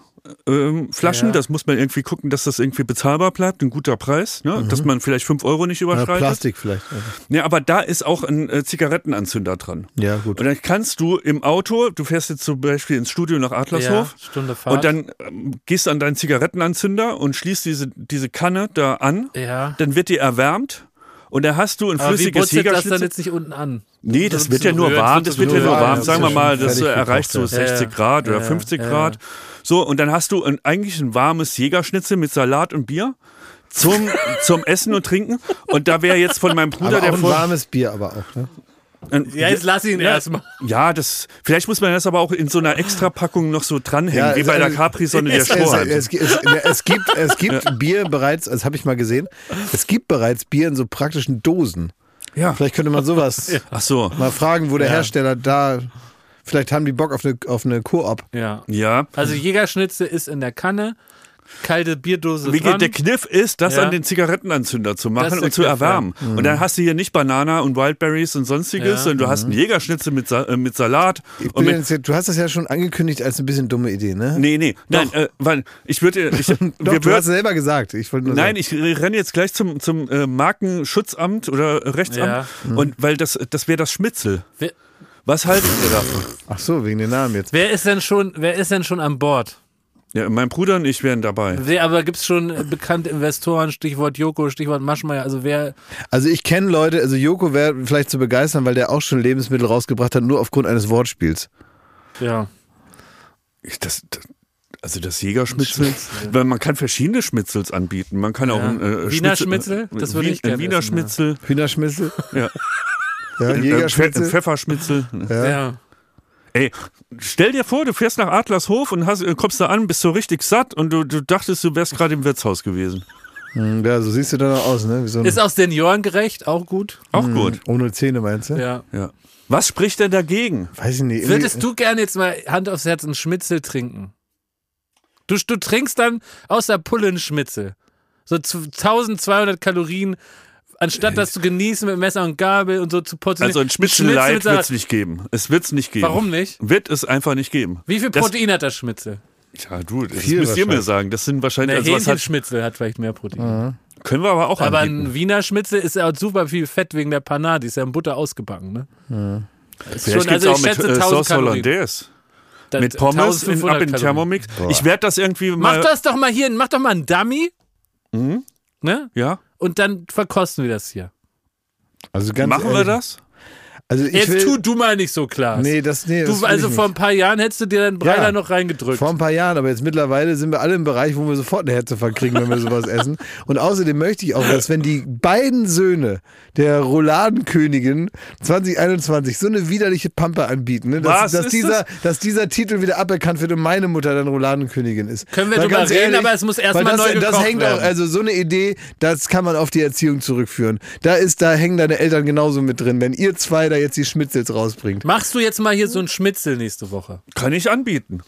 Ähm, Flaschen, Ja. das muss man irgendwie gucken, dass das irgendwie bezahlbar bleibt, ein guter Preis, ne? dass man vielleicht 5 Euro nicht Ja, überschreitet. Plastik vielleicht. Ja, aber da ist auch ein äh, Zigarettenanzünder dran. Ja, gut. Und dann kannst du im Auto, du fährst jetzt zum Beispiel ins Studio nach Adlershof Ja, Stunde Fahrt. und dann ähm, gehst du an deinen Zigarettenanzünder und schließt diese, diese Kanne da an. Ja. Dann wird die erwärmt und da hast du ein Aber wie flüssiges das dann Jägerschnitzel. jetzt nicht unten an? Nee, das ein wird ja nur rühren, warm, das wird ja nur warm, Sagen wir mal, das äh, erreicht so gekocht, ja. 60 Ja, Grad oder ja, 50 ja. Grad. So, und dann hast du ein, eigentlich ein warmes Jägerschnitzel mit Salat und Bier zum, zum Essen und Trinken. Und da wäre jetzt von meinem Bruder aber der auch ein vor. warmes Bier aber auch, ne? Ein- Ja, jetzt lass ihn ja, erstmal. Ja, das, vielleicht muss man das aber auch in so einer Extrapackung noch so dranhängen, Ja, wie es- bei der es- Capri-Sonne der Es, Strohhalm. es, es, es gibt, es gibt Bier bereits, das habe ich mal gesehen, es gibt bereits Bier in so praktischen Dosen. Ja. Vielleicht könnte man sowas Ach so. mal fragen, wo der Hersteller da, vielleicht haben die Bock auf eine, auf eine Koop. Ja. Ja. Also Jägerschnitzel ist in der Kanne, kalte Bierdose Wie dran. der Kniff ist, das Ja. an den Zigarettenanzünder zu machen und zu Kniff, erwärmen. Mhm. Und dann hast du hier nicht Banana und Wildberries und sonstiges, Ja. sondern du hast einen Jägerschnitzel mit, Sa äh, mit Salat. Ich Und bin mit, jetzt, du hast das ja schon angekündigt als eine bisschen dumme Idee, ne? nee, nee, nein, äh, weil ich würde, ich, Doch, wir du hast selber gesagt. Ich Nein, sagen. ich renne jetzt gleich zum, zum äh, Markenschutzamt oder Rechtsamt Ja. und weil das, das wäre das Schmitzel. Wer- Was haltet ihr davon? Ach so, wegen den Namen jetzt. Wer ist denn schon, wer ist denn schon an Bord? Ja, mein Bruder und ich wären dabei. Wer, aber gibt's schon äh, bekannte Investoren, Stichwort Joko, Stichwort Maschmeyer, also wer, Also ich kenne Leute, also Joko wäre vielleicht zu begeistern, weil der auch schon Lebensmittel rausgebracht hat, nur aufgrund eines Wortspiels. ja. Ich- Das, das, also das Jägerschmitzel, weil man kann verschiedene Schmitzels anbieten. Man kann auch Ja. ein äh, Wiener Schmitzel? Das würde ich gerne ein Wiener essen, ja. Schmitzel, Hühnerschmitzel? ja. Ja, Ein, äh, Pfe- Jägerschmitzel? ein Pfefferschmitzel. ja. Ey, stell dir vor, du fährst nach Adlershof und hast, äh, kommst da an, bist so richtig satt und du, du dachtest, du wärst gerade im Wirtshaus gewesen. Hm, Ja, so siehst du dann auch aus, ne? Wie so Ist auch seniorengerecht, auch gut. Auch gut. ohne Zähne, meinst du? Ja. Ja. Was spricht denn dagegen? Weiß ich nicht. Würdest du gerne jetzt mal Hand aufs Herz einen Schmitzel trinken? Du, du trinkst dann aus der Pulle einen Schmitzel. So zu- 1200 Kalorien, anstatt das zu genießen mit Messer und Gabel und so zu portionieren. Also ein Schmitzel mit Light Salat. wird es nicht geben. Es wird es nicht geben. Warum nicht? Wird es einfach nicht geben. Wie viel Das- Protein hat das Schmitzel? Ja, du, das müsst ihr mir sagen. Das sind wahrscheinlich, Der also was hat, Hähnchenschmitzel hat vielleicht mehr Protein. können wir aber auch Aber anbieten. ein Wiener Schmitzel ist ja super viel Fett wegen der Panade. Die ist ja in Butter ausgebacken, ne? Ist Vielleicht schon, also auch ich mit schätze äh, 1000 Sauce. Hollandaise. Das- Mit Pommes in, 1500 ab in. Thermomix. Ich werde das irgendwie Mach mal... das doch mal hier, mach doch mal einen Dummy. Ne? Ja, Und dann verkosten wir das hier. Also ganz machen wir ehrlich, das? Also Jetzt will, tu du mal nicht so klar. Nee, das, nee, das du, will also vor ein paar Jahren hättest du dir deinen Breiler Ja. noch reingedrückt. Vor ein paar Jahren, aber jetzt mittlerweile sind wir alle im Bereich, wo wir sofort eine Herzinfarkt kriegen, wenn wir sowas essen. Und außerdem möchte ich auch, dass wenn die beiden Söhne der Rouladenkönigin 2021 so eine widerliche Pampe anbieten, ne, dass, dass, dieser, dass dieser Titel wieder aberkannt wird und meine Mutter dann Rouladenkönigin ist. Können wir Mal drüber reden, aber es muss erst weil mal das, neu Das hängt werden. auch, also so eine Idee, das kann man auf die Erziehung zurückführen. Da ist, da hängen deine Eltern genauso mit drin, wenn ihr zwei da jetzt die Schmitzels rausbringt. Machst du jetzt mal hier so einen Schmitzel nächste Woche? Kann ich anbieten.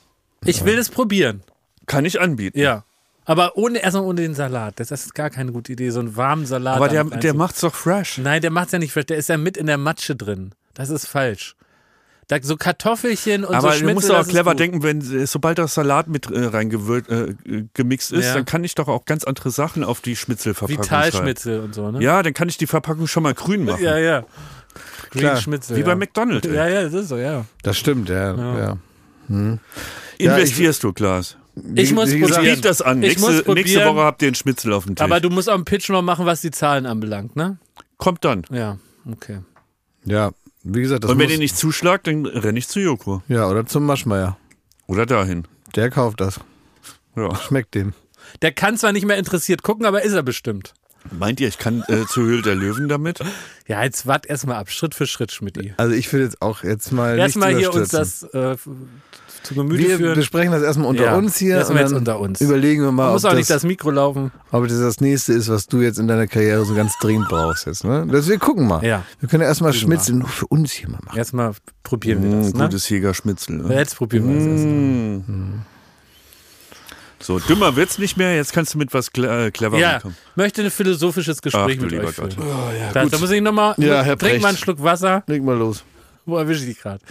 Ich will es probieren. Kann ich anbieten. Ja. Aber ohne, erstmal ohne den Salat. Das ist gar keine gute Idee, so einen warmen Salat. Aber der, damit der macht's doch fresh. Nein, der macht's ja nicht fresh. Der ist ja mit in der Matsche drin. Das ist falsch. Da, so Kartoffelchen und Aber so du Schmitzel, musst auch das ist clever gut. denken, wenn äh, sobald das Salat mit äh, reingewürzt äh, gemixt ist, Ja. dann kann ich doch auch ganz andere Sachen auf die Schmitzelverpackung schreiben. Vitalschmitzel und so, ne? Ja, dann kann ich die Verpackung schon mal grün machen. ja. ja. Green Klar. Schmitzel. Wie ja. bei McDonald's. ey. Ja, ja, das ist so, ja. Das stimmt, ja. ja. Ja, Investierst du, Klaas? Ich muss wie gesagt, probieren. Das an. Ich Nächste, muss nächste probieren. Woche habt ihr einen Schnitzel auf dem Tisch. Aber du musst auch einen Pitch noch machen, was die Zahlen anbelangt, ne? Kommt dann. Ja, okay. Ja, wie gesagt, das Und wenn ihr nicht zuschlagt, dann renne ich zu Joko. Ja, oder zum Maschmeier. Oder dahin. Der kauft das. Ja. Schmeckt dem. Der kann zwar nicht mehr interessiert gucken, aber ist er bestimmt. Meint ihr, ich kann äh, zur Höhle der Löwen damit? Ja, jetzt wart erstmal ab, Schritt für Schritt, Schmidt. Also ich will jetzt auch jetzt mal Erstmal hier uns das äh, zu Gemüte Wir führen. besprechen das erstmal unter Ja, uns hier. erstmal und jetzt dann unter uns. Überlegen wir mal, Man ob muss auch das, nicht das Mikro laufen. ob das das nächste ist, was du jetzt in deiner Karriere so ganz dringend brauchst jetzt. Ne? Das, wir gucken mal. Ja. Wir können ja erstmal Schmitzel nur für uns hier mal machen. Erstmal probieren wir das, Mm, ne? gutes Jägerschmitzel. Ja, Ne? Jetzt probieren wir das erstmal. Mm. So, dümmer wird's nicht mehr. Jetzt kannst du mit was cle äh, cleverem Ja, kommen. möchte ein philosophisches Gespräch Ach, du mit lieber euch führen. Gott. da, da muss ich nochmal, Ja, Herr trink Precht. mal einen Schluck Wasser. Leg mal los. Wo erwische ich dich gerade?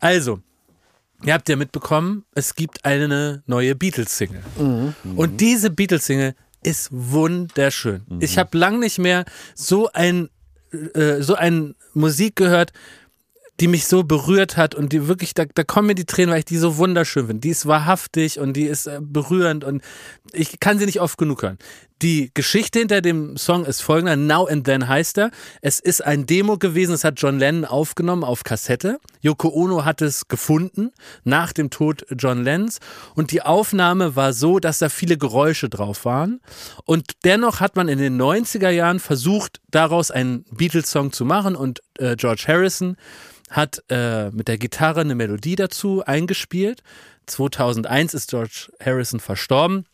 Also, ihr habt ja mitbekommen, es gibt eine neue Beatles-Single. Und diese Beatles-Single ist wunderschön. Ich habe lang nicht mehr so ein äh, so ein Musik gehört, die mich so berührt hat und die wirklich, da, da kommen mir die Tränen, weil ich die so wunderschön finde. Die ist wahrhaftig und die ist äh, berührend und ich kann sie nicht oft genug hören. Die Geschichte hinter dem Song ist folgender. Now and Then heißt er. Es ist ein Demo gewesen, es hat John Lennon aufgenommen auf Kassette. Yoko Ono hat es gefunden nach dem Tod John Lennons und die Aufnahme war so, dass da viele Geräusche drauf waren und dennoch hat man in den 90er Jahren versucht, daraus einen Beatles-Song zu machen und äh, George Harrison hat äh, mit der Gitarre eine Melodie dazu eingespielt. 2001 ist George Harrison verstorben.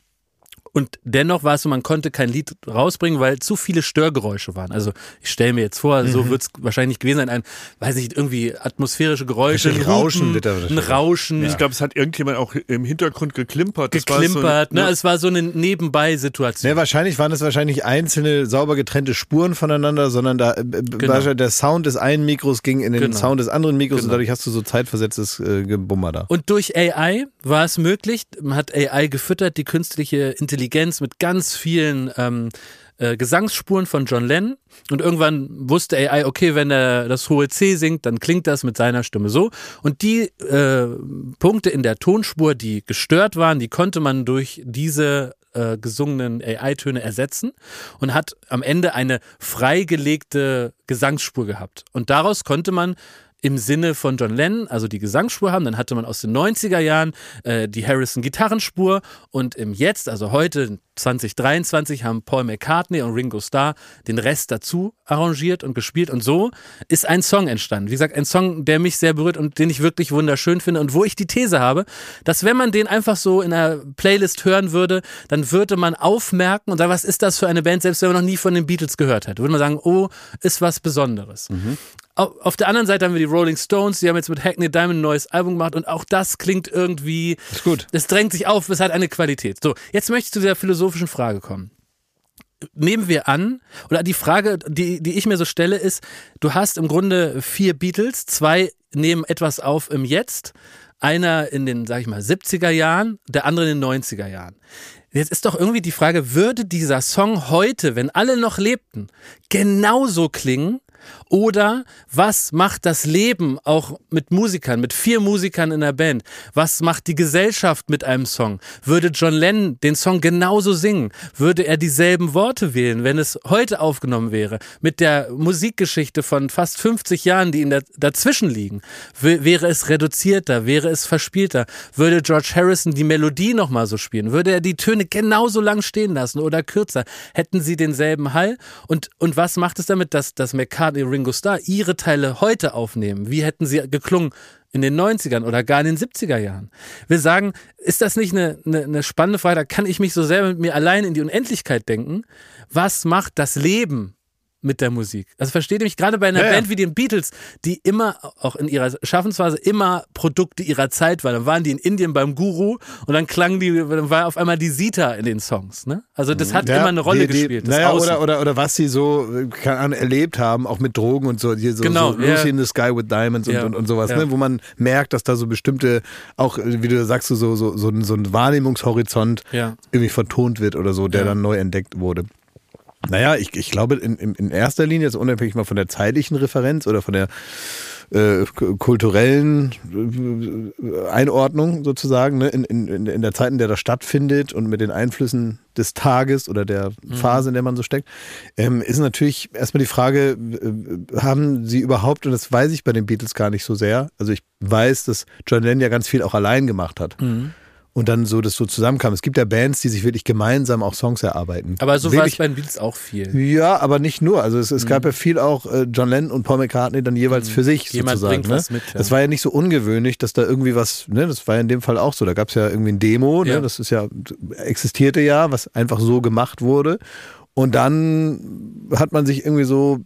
Und dennoch war es so, man konnte kein Lied rausbringen, weil zu viele Störgeräusche waren. Also ich stelle mir jetzt vor, so wird es wahrscheinlich gewesen sein, ein, weiß nicht, irgendwie atmosphärische Geräusche, ein Rauschen ein. Rauschen, Ich glaube, es hat irgendjemand auch im Hintergrund geklimpert. Das war geklimpert. so, ne? Es war so eine Nebenbei-Situation. Ja, wahrscheinlich waren es wahrscheinlich einzelne sauber getrennte Spuren voneinander, sondern da äh, genau. der Sound des einen Mikros ging in den Genau. Sound des anderen Mikros und Genau. dadurch hast du so zeitversetztes äh, Gebummer da. Und durch AI war es möglich, man hat AI gefüttert, die künstliche Intelligenz mit ganz vielen ähm, äh, Gesangsspuren von John Lennon und irgendwann wusste AI, okay, wenn er das hohe C singt, dann klingt das mit seiner Stimme so. Und die äh, Punkte in der Tonspur, die gestört waren, die konnte man durch diese äh, gesungenen AI-Töne ersetzen und hat am Ende eine freigelegte Gesangsspur gehabt. Und daraus konnte man im Sinne von John Lennon, also die Gesangsspur haben. Dann hatte man aus den 90er Jahren äh, die Harrison-Gitarrenspur und im Jetzt, also heute 2023, haben Paul McCartney und Ringo Starr den Rest dazu arrangiert und gespielt und so ist ein Song entstanden. Wie gesagt, ein Song, der mich sehr berührt und den ich wirklich wunderschön finde und wo ich die These habe, dass wenn man den einfach so in einer Playlist hören würde, dann würde man aufmerken und sagen, was ist das für eine Band, selbst wenn man noch nie von den Beatles gehört hat. Würde man sagen, oh, ist was Besonderes. Mhm. Auf der anderen Seite haben wir die Rolling Stones, die haben jetzt mit Hackney Diamond ein neues Album gemacht und auch das klingt irgendwie. Ist gut. Das drängt sich auf, es hat eine Qualität. So, jetzt möchte ich zu dieser philosophischen Frage kommen. Nehmen wir an, oder die Frage, die, die ich mir so stelle, ist, du hast im Grunde vier Beatles, zwei nehmen etwas auf im Jetzt, einer in den, sag ich mal, 70er Jahren, der andere in den 90er Jahren. Jetzt ist doch irgendwie die Frage, würde dieser Song heute, wenn alle noch lebten, genauso klingen, oder was macht das Leben auch mit Musikern, mit vier Musikern in der Band? Was macht die Gesellschaft mit einem Song? Würde John Lennon den Song genauso singen? Würde er dieselben Worte wählen, wenn es heute aufgenommen wäre? Mit der Musikgeschichte von fast 50 Jahren, die der, dazwischen liegen. wäre es reduzierter? Wäre es verspielter? Würde George Harrison die Melodie nochmal so spielen? Würde er die Töne genauso lang stehen lassen oder kürzer? Hätten sie denselben Hall? Und, und was macht es damit, dass, dass McCartney McCartney, Ringo Starr ihre Teile heute aufnehmen? Wie hätten sie geklungen in den 90ern oder gar in den 70er Jahren? Wir sagen, ist das nicht eine, eine, eine spannende Frage? Da kann ich mich so selber mit mir allein in die Unendlichkeit denken. Was macht das Leben mit der Musik. Also versteht ihr mich gerade bei einer ja, Band wie den Beatles, die immer, auch in ihrer Schaffensphase, immer Produkte ihrer Zeit waren. Dann waren die in Indien beim Guru und dann klangen die, dann war auf einmal die Sita in den Songs. Ne? Also das hat ja, immer eine Rolle die, die, gespielt. Naja, oder, oder, oder was sie so keine Ahnung, erlebt haben, auch mit Drogen und so, hier so, genau, so Lucy in the Sky with Diamonds und, und, und, sowas, ne? wo man merkt, dass da so bestimmte, auch wie du sagst, so, so, so, so ein Wahrnehmungshorizont irgendwie vertont wird oder so, der dann neu entdeckt wurde. Naja, ich, ich glaube in, in erster Linie, jetzt unabhängig mal von der zeitlichen Referenz oder von der äh, kulturellen äh, Einordnung sozusagen, ne, in, in, in der Zeit, in der das stattfindet und mit den Einflüssen des Tages oder der mhm. Phase, in der man so steckt, ähm, ist natürlich erstmal die Frage, äh, haben sie überhaupt, und das weiß ich bei den Beatles gar nicht so sehr, also ich weiß, dass John Lennon ja ganz viel auch allein gemacht hat. Mhm und dann so das so zusammenkam. Es gibt ja Bands, die sich wirklich gemeinsam auch Songs erarbeiten. Aber so war es bei den Beatles auch viel. Ja, aber nicht nur. Also es, es mhm. gab ja viel auch äh, John Lennon und Paul McCartney dann jeweils mhm. für sich Jemand sozusagen. Bringt ne? was mit, ja. Das war ja nicht so ungewöhnlich, dass da irgendwie was, ne, das war ja in dem Fall auch so. Da gab es ja irgendwie ein Demo, ne? das ist ja, existierte ja, was einfach so gemacht wurde. Und dann hat man sich irgendwie so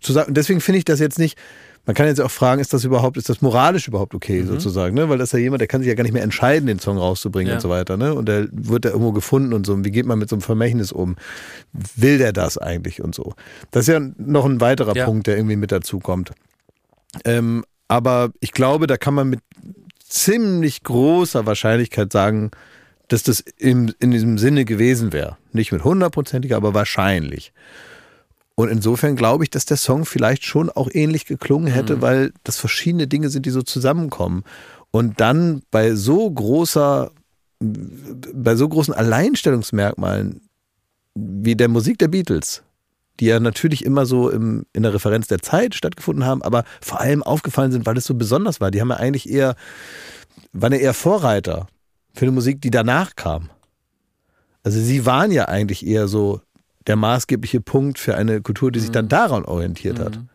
zusammen, deswegen finde ich das jetzt nicht, man kann jetzt auch fragen, ist das überhaupt, ist das moralisch überhaupt okay, mhm. sozusagen, ne? Weil das ist ja jemand, der kann sich ja gar nicht mehr entscheiden, den Song rauszubringen ja. und so weiter, ne? Und der wird da irgendwo gefunden und so. Und wie geht man mit so einem Vermächtnis um? Will der das eigentlich und so? Das ist ja noch ein weiterer ja. Punkt, der irgendwie mit dazu kommt. Ähm, aber ich glaube, da kann man mit ziemlich großer Wahrscheinlichkeit sagen, dass das im, in diesem Sinne gewesen wäre. Nicht mit hundertprozentiger, aber wahrscheinlich. Und insofern glaube ich, dass der Song vielleicht schon auch ähnlich geklungen hätte, mhm. weil das verschiedene Dinge sind, die so zusammenkommen. Und dann bei so großer, bei so großen Alleinstellungsmerkmalen wie der Musik der Beatles, die ja natürlich immer so im, in der Referenz der Zeit stattgefunden haben, aber vor allem aufgefallen sind, weil es so besonders war. Die haben ja eigentlich eher, waren ja eher Vorreiter für eine Musik, die danach kam. Also sie waren ja eigentlich eher so der maßgebliche Punkt für eine Kultur, die sich dann mhm. daran orientiert hat. Mhm.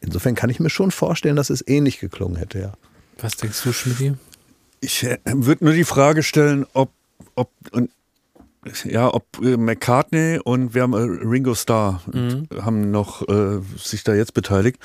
Insofern kann ich mir schon vorstellen, dass es ähnlich geklungen hätte, ja. Was denkst du, Schmidt? Ich äh, würde nur die Frage stellen, ob, ob und ja, ob äh, McCartney und wir haben äh, Ringo Starr mhm. haben noch äh, sich da jetzt beteiligt,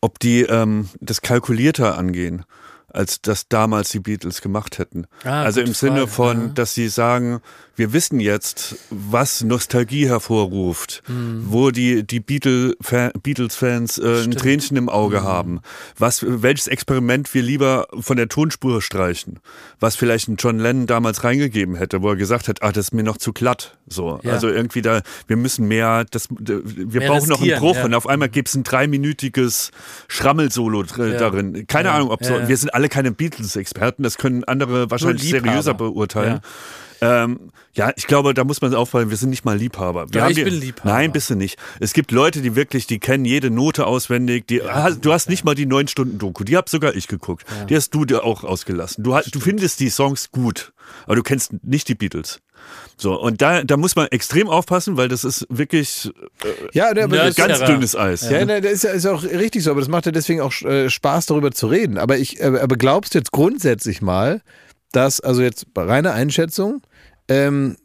ob die ähm, das kalkulierter angehen als das damals die Beatles gemacht hätten. Ah, also im Sinne von, ja. dass sie sagen, wir wissen jetzt, was Nostalgie hervorruft, wo die, die Beatle- Fa- Beatles-Fans äh, ein Tränchen im Auge haben, was, welches Experiment wir lieber von der Tonspur streichen, was vielleicht ein John Lennon damals reingegeben hätte, wo er gesagt hat, ah, das ist mir noch zu glatt. So, Ja. also irgendwie da, wir müssen mehr, das, wir Mehr brauchen noch einen Bruch ja. und auf einmal gibt's ein dreiminütiges Schrammelsolo Ja. darin. Keine. Ahnung, ob so, wir sind alle keine Beatles-Experten, das können andere wahrscheinlich seriöser beurteilen. Ähm, ja, ich glaube, da muss man aufpassen, wir sind nicht mal Liebhaber. Wir Ja, haben ich hier- bin Liebhaber. Nein, bist du nicht. Es gibt Leute, die wirklich, die kennen jede Note auswendig. Die, ha- du hast nicht mal die neun Stunden Doku. Die hab sogar ich geguckt. Die hast du dir auch ausgelassen. Du, du findest die Songs gut, aber du kennst nicht die Beatles. So, und da, da muss man extrem aufpassen, weil das ist wirklich Ja, der, aber Ja, das, ist ganz ja- dünnes Eis. Ja, ne, das ist ja ist ja auch richtig so, aber das macht ja deswegen auch äh, Spaß, darüber zu reden. Aber ich, äh, aber glaubst du jetzt grundsätzlich mal, dass, also jetzt reine Einschätzung, ähm,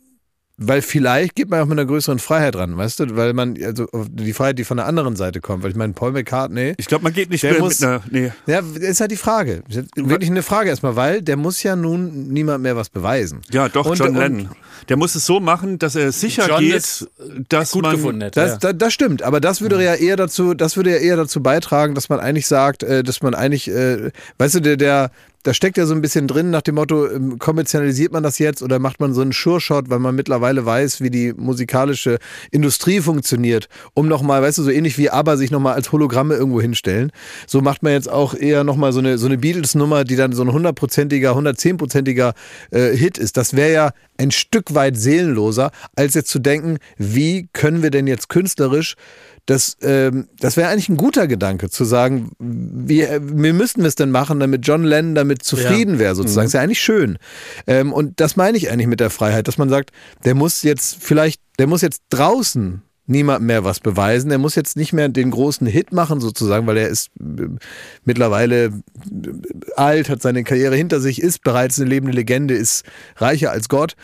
weil vielleicht geht man auch mit einer größeren Freiheit ran, weißt du? Weil man, also die Freiheit, die von der anderen Seite kommt. Weil ich meine, Paul McCartney, Ich glaube, man geht nicht Der mehr muss- mit einer. Nee. ja, das ist halt die Frage. Wirklich eine Frage erstmal, weil der muss ja nun niemand mehr was beweisen. Ja, doch, Und- John und- Lennon. Der muss es so machen, dass er sicher John geht, dass Gut man. gefunden hätte. Das, ja. da, das stimmt, aber das würde ja eher dazu, das würde ja eher dazu beitragen, dass man eigentlich sagt, äh, dass man eigentlich, äh, weißt du, der, der, da steckt ja so ein bisschen drin nach dem Motto, ähm, kommerzialisiert man das jetzt oder macht man so einen Sure-Shot, weil man mittlerweile weiß, wie die musikalische Industrie funktioniert, um nochmal, weißt du, so ähnlich wie ABBA sich nochmal als Hologramme irgendwo hinstellen. So macht man jetzt auch eher nochmal so eine, so eine Beatles-Nummer, die dann so ein hundertprozentiger, 110-prozentiger äh, Hit ist. Das wäre ja ein Stück weit seelenloser, als jetzt zu denken, wie können wir denn jetzt künstlerisch das, ähm, das wäre eigentlich ein guter Gedanke, zu sagen, wie, wie müssten wir es denn machen, damit John Lennon damit zufrieden wäre, sozusagen. Ist ja eigentlich schön. Ähm, und das meine ich eigentlich mit der Freiheit, dass man sagt, der muss jetzt vielleicht, der muss jetzt draußen niemandem mehr was beweisen. Der muss jetzt nicht mehr den großen Hit machen, sozusagen, weil er ist äh, mittlerweile äh, alt, hat seine Karriere hinter sich, ist bereits eine lebende Legende, ist reicher als Gott.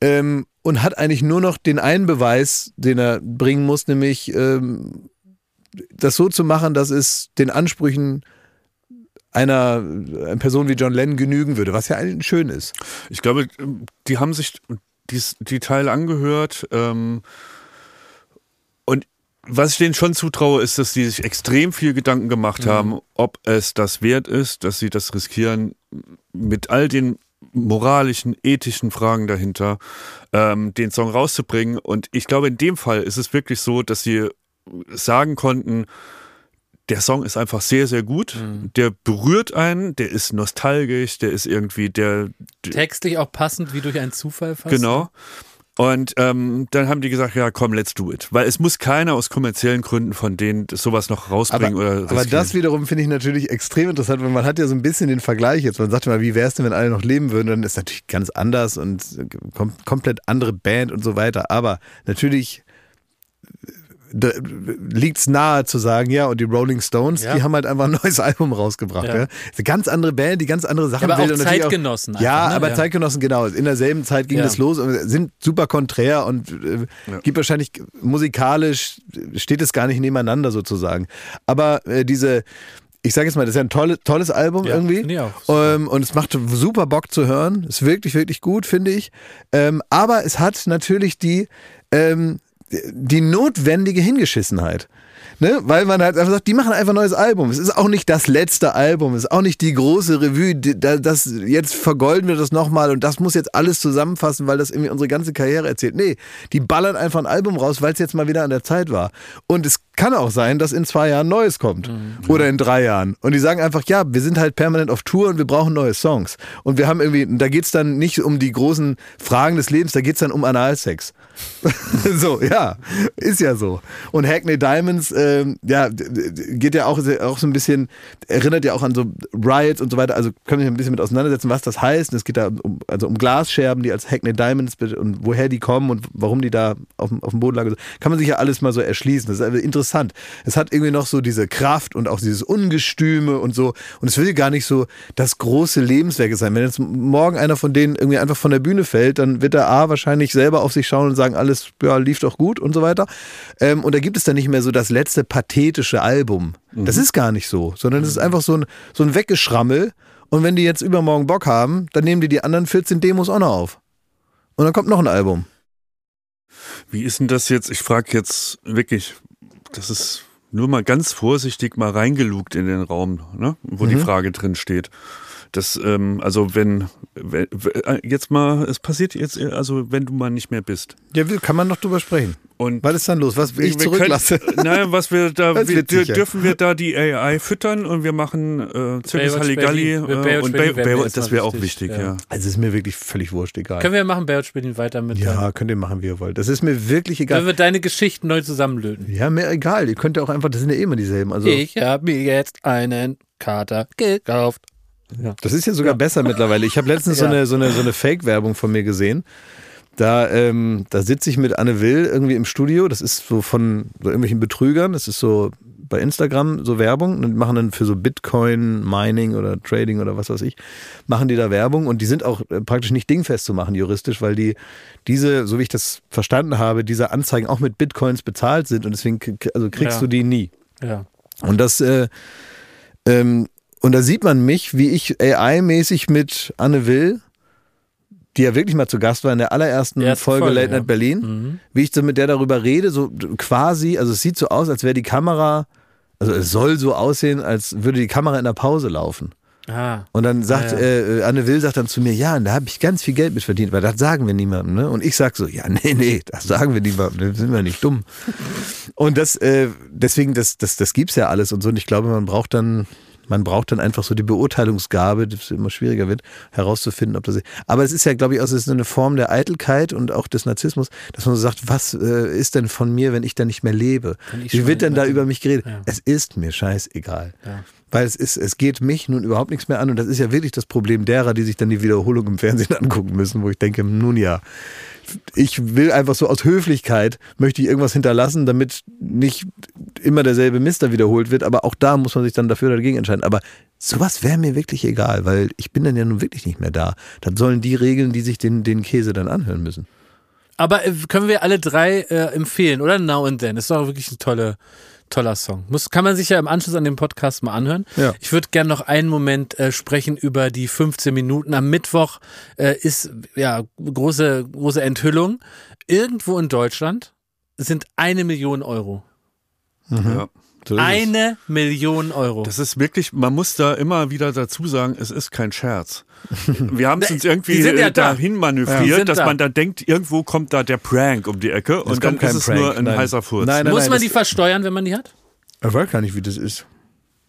Ähm, und hat eigentlich nur noch den einen Beweis, den er bringen muss, nämlich ähm, das so zu machen, dass es den Ansprüchen einer, einer Person wie John Lennon genügen würde, was ja eigentlich schön ist. Ich glaube, die haben sich die, die Teile angehört. Ähm, und was ich denen schon zutraue, ist, dass die sich extrem viel Gedanken gemacht haben, ob es das wert ist, dass sie das riskieren, mit all den moralischen, ethischen Fragen dahinter, ähm, den Song rauszubringen. Und ich glaube, in dem Fall ist es wirklich so, dass sie sagen konnten, der Song ist einfach sehr, sehr gut. Der berührt einen, der ist nostalgisch, der ist irgendwie, der, Textlich auch passend wie durch einen Zufall fast. Genau. Und ähm, dann haben die gesagt, ja komm, let's do it. Weil es muss keiner aus kommerziellen Gründen von denen sowas noch rausbringen oder aber riskieren. das wiederum finde ich natürlich extrem interessant, weil man hat ja so ein bisschen den Vergleich jetzt. Man sagt mal, wie wäre es denn, wenn alle noch leben würden? Dann ist natürlich ganz anders und kom komplett andere Band und so weiter. Aber natürlich liegt es nahe zu sagen, ja, und die Rolling Stones, Ja. die haben halt einfach ein neues Album rausgebracht. Ja. Ja. Eine ganz andere Band, die ganz andere Sachen aber will. auch und Zeitgenossen ja, einfach, ne? aber Ja. Zeitgenossen, genau. In derselben Zeit ging Ja. das los und sind super konträr und äh, gibt wahrscheinlich musikalisch steht es gar nicht nebeneinander sozusagen. Aber äh, diese, ich sage jetzt mal, das ist ja ein tolle, tolles Album Ja, irgendwie. auch. Ähm, und es macht super Bock zu hören. Ist wirklich, wirklich gut, finde ich. Ähm, aber es hat natürlich die, ähm, die notwendige Hingeschissenheit. Ne? Weil man halt einfach sagt, die machen einfach ein neues Album. Es ist auch nicht das letzte Album, es ist auch nicht die große Revue, das jetzt vergolden wir das nochmal und das muss jetzt alles zusammenfassen, weil das irgendwie unsere ganze Karriere erzählt. Nee, die ballern einfach ein Album raus, weil es jetzt mal wieder an der Zeit war. Und es kann auch sein, dass in zwei Jahren Neues kommt. Oder in drei Jahren. Und die sagen einfach, ja, wir sind halt permanent auf Tour und wir brauchen neue Songs. Und wir haben irgendwie, da geht's dann nicht um die großen Fragen des Lebens, da geht's dann um Analsex. so, ja, ist ja so. Und Hackney Diamonds, ähm, ja, geht ja auch, auch so ein bisschen, erinnert ja auch an so Riots und so weiter. Also können wir ein bisschen mit auseinandersetzen, was das heißt. Und es geht da um, also um Glasscherben, die als Hackney Diamonds und woher die kommen und warum die da auf, dem- auf dem Boden lagen. Kann man sich ja alles mal so erschließen. Das ist einfach interessant. Es hat irgendwie noch so diese Kraft und auch dieses Ungestüme und so. Und es will gar nicht so das große Lebenswerk sein. Wenn jetzt morgen einer von denen irgendwie einfach von der Bühne fällt, dann wird der A wahrscheinlich selber auf sich schauen und sagen, alles ja, lief doch gut und so weiter. Ähm, und da gibt es dann nicht mehr so das letzte pathetische Album. Das ist gar nicht so, sondern es ist einfach so ein, so ein Weggeschrammel. Und wenn die jetzt übermorgen Bock haben, dann nehmen die die anderen 14 Demos auch noch auf. und dann kommt noch ein Album. Wie ist denn das jetzt? Ich frage jetzt wirklich, das ist nur mal ganz vorsichtig mal reingelugt in den Raum, ne? wo die Frage drin steht. Das, ähm, also wenn, wenn, äh, jetzt mal, es passiert jetzt, äh, also wenn du mal nicht mehr bist. Ja, kann man noch drüber sprechen. Und Was ist dann los? Was will ich wir zurücklasse? Naja, was wir da, wir, dürfen wir da die AI füttern und wir machen äh, Zirkus Baywatch Halligalli äh, Baywatch und Berlin Bay, wäre mir Bay, jetzt das wäre auch wichtig, ja. ja. Also ist mir wirklich völlig wurscht, egal. Können wir machen, Baywatch Berlin weiter mit. ja, könnt ihr machen, wie ihr wollt. Das ist mir wirklich egal. Können wir deine Geschichten neu zusammenlöten. Ja, mir egal. Ihr könnt ja auch einfach, das sind ja eh immer dieselben. Also, Ich habe mir jetzt einen Kater gekauft. Das ist ja sogar besser mittlerweile. Ich habe letztens so Ja. eine, so eine, so eine Fake-Werbung von mir gesehen. Da, ähm, da sitze ich mit Anne Will irgendwie im Studio. Das ist so von so irgendwelchen Betrügern. Das ist so bei Instagram so Werbung und machen dann für so Bitcoin, Mining oder Trading oder was weiß ich, machen die da Werbung und die sind auch äh, praktisch nicht dingfest zu machen juristisch, weil die diese, so wie ich das verstanden habe, diese Anzeigen auch mit Bitcoins bezahlt sind und deswegen also kriegst Ja. du die nie. Ja. Und das, äh, ähm, und da sieht man mich, wie ich AI-mäßig mit Anne Will, die ja wirklich mal zu Gast war in der allerersten Erste Folge, Folge, Late ja. Night Berlin, wie ich so mit der darüber rede, so quasi, also es sieht so aus, als wäre die Kamera, also es soll so aussehen, als würde die Kamera in der Pause laufen. Ah. Und dann sagt Ja, ja. Äh, Anne Will sagt dann zu mir, ja, und da habe ich ganz viel Geld mit verdient, weil das sagen wir niemandem. Ne? Und ich sag so, ja, nee, nee, das sagen wir niemandem, da sind wir nicht dumm. Und das, äh, deswegen, das, das, das gibt's ja alles und so. Und ich glaube, man braucht dann, man braucht dann einfach so die Beurteilungsgabe, das immer schwieriger wird, herauszufinden, ob das. Aber es ist ja, glaube ich, auch es ist eine Form der Eitelkeit und auch des Narzissmus, dass man so sagt, was äh, ist denn von mir, wenn ich dann nicht mehr lebe? Wie wird denn da über mich geredet? Ja. Es ist mir scheißegal. Ja. Weil es ist, es geht mich nun überhaupt nichts mehr an und das ist ja wirklich das Problem derer, die sich dann die Wiederholung im Fernsehen angucken müssen, wo ich denke, nun ja, ich will einfach so aus Höflichkeit, möchte ich irgendwas hinterlassen, damit nicht immer derselbe Mist da wiederholt wird, aber auch da muss man sich dann dafür oder dagegen entscheiden. Aber sowas wäre mir wirklich egal, weil ich bin dann ja nun wirklich nicht mehr da. Dann sollen die regeln, die sich den, den Käse dann anhören müssen. Aber äh, können wir alle drei äh, empfehlen, oder? Now and Then. Ist doch wirklich ein tolle, toller Song. Muss, kann man sich ja im Anschluss an den Podcast mal anhören. Ja. Ich würde gerne noch einen Moment äh, sprechen über die 15 Minuten. Am Mittwoch äh, ist ja große, große Enthüllung. Irgendwo in Deutschland sind eine Million Euro. Ja. Es. Eine Million Euro. Das ist wirklich, man muss da immer wieder dazu sagen, es ist kein Scherz. Wir haben es uns irgendwie ja da. dahin Die manövriert, sind dass da. man da denkt, irgendwo kommt da der Prank um die Ecke und dann kommt kein ist es Prank, nur ein nein. heißer Furz. Nein, Muss nein, man das- die versteuern, wenn man die hat? Ich weiß gar nicht, wie das ist.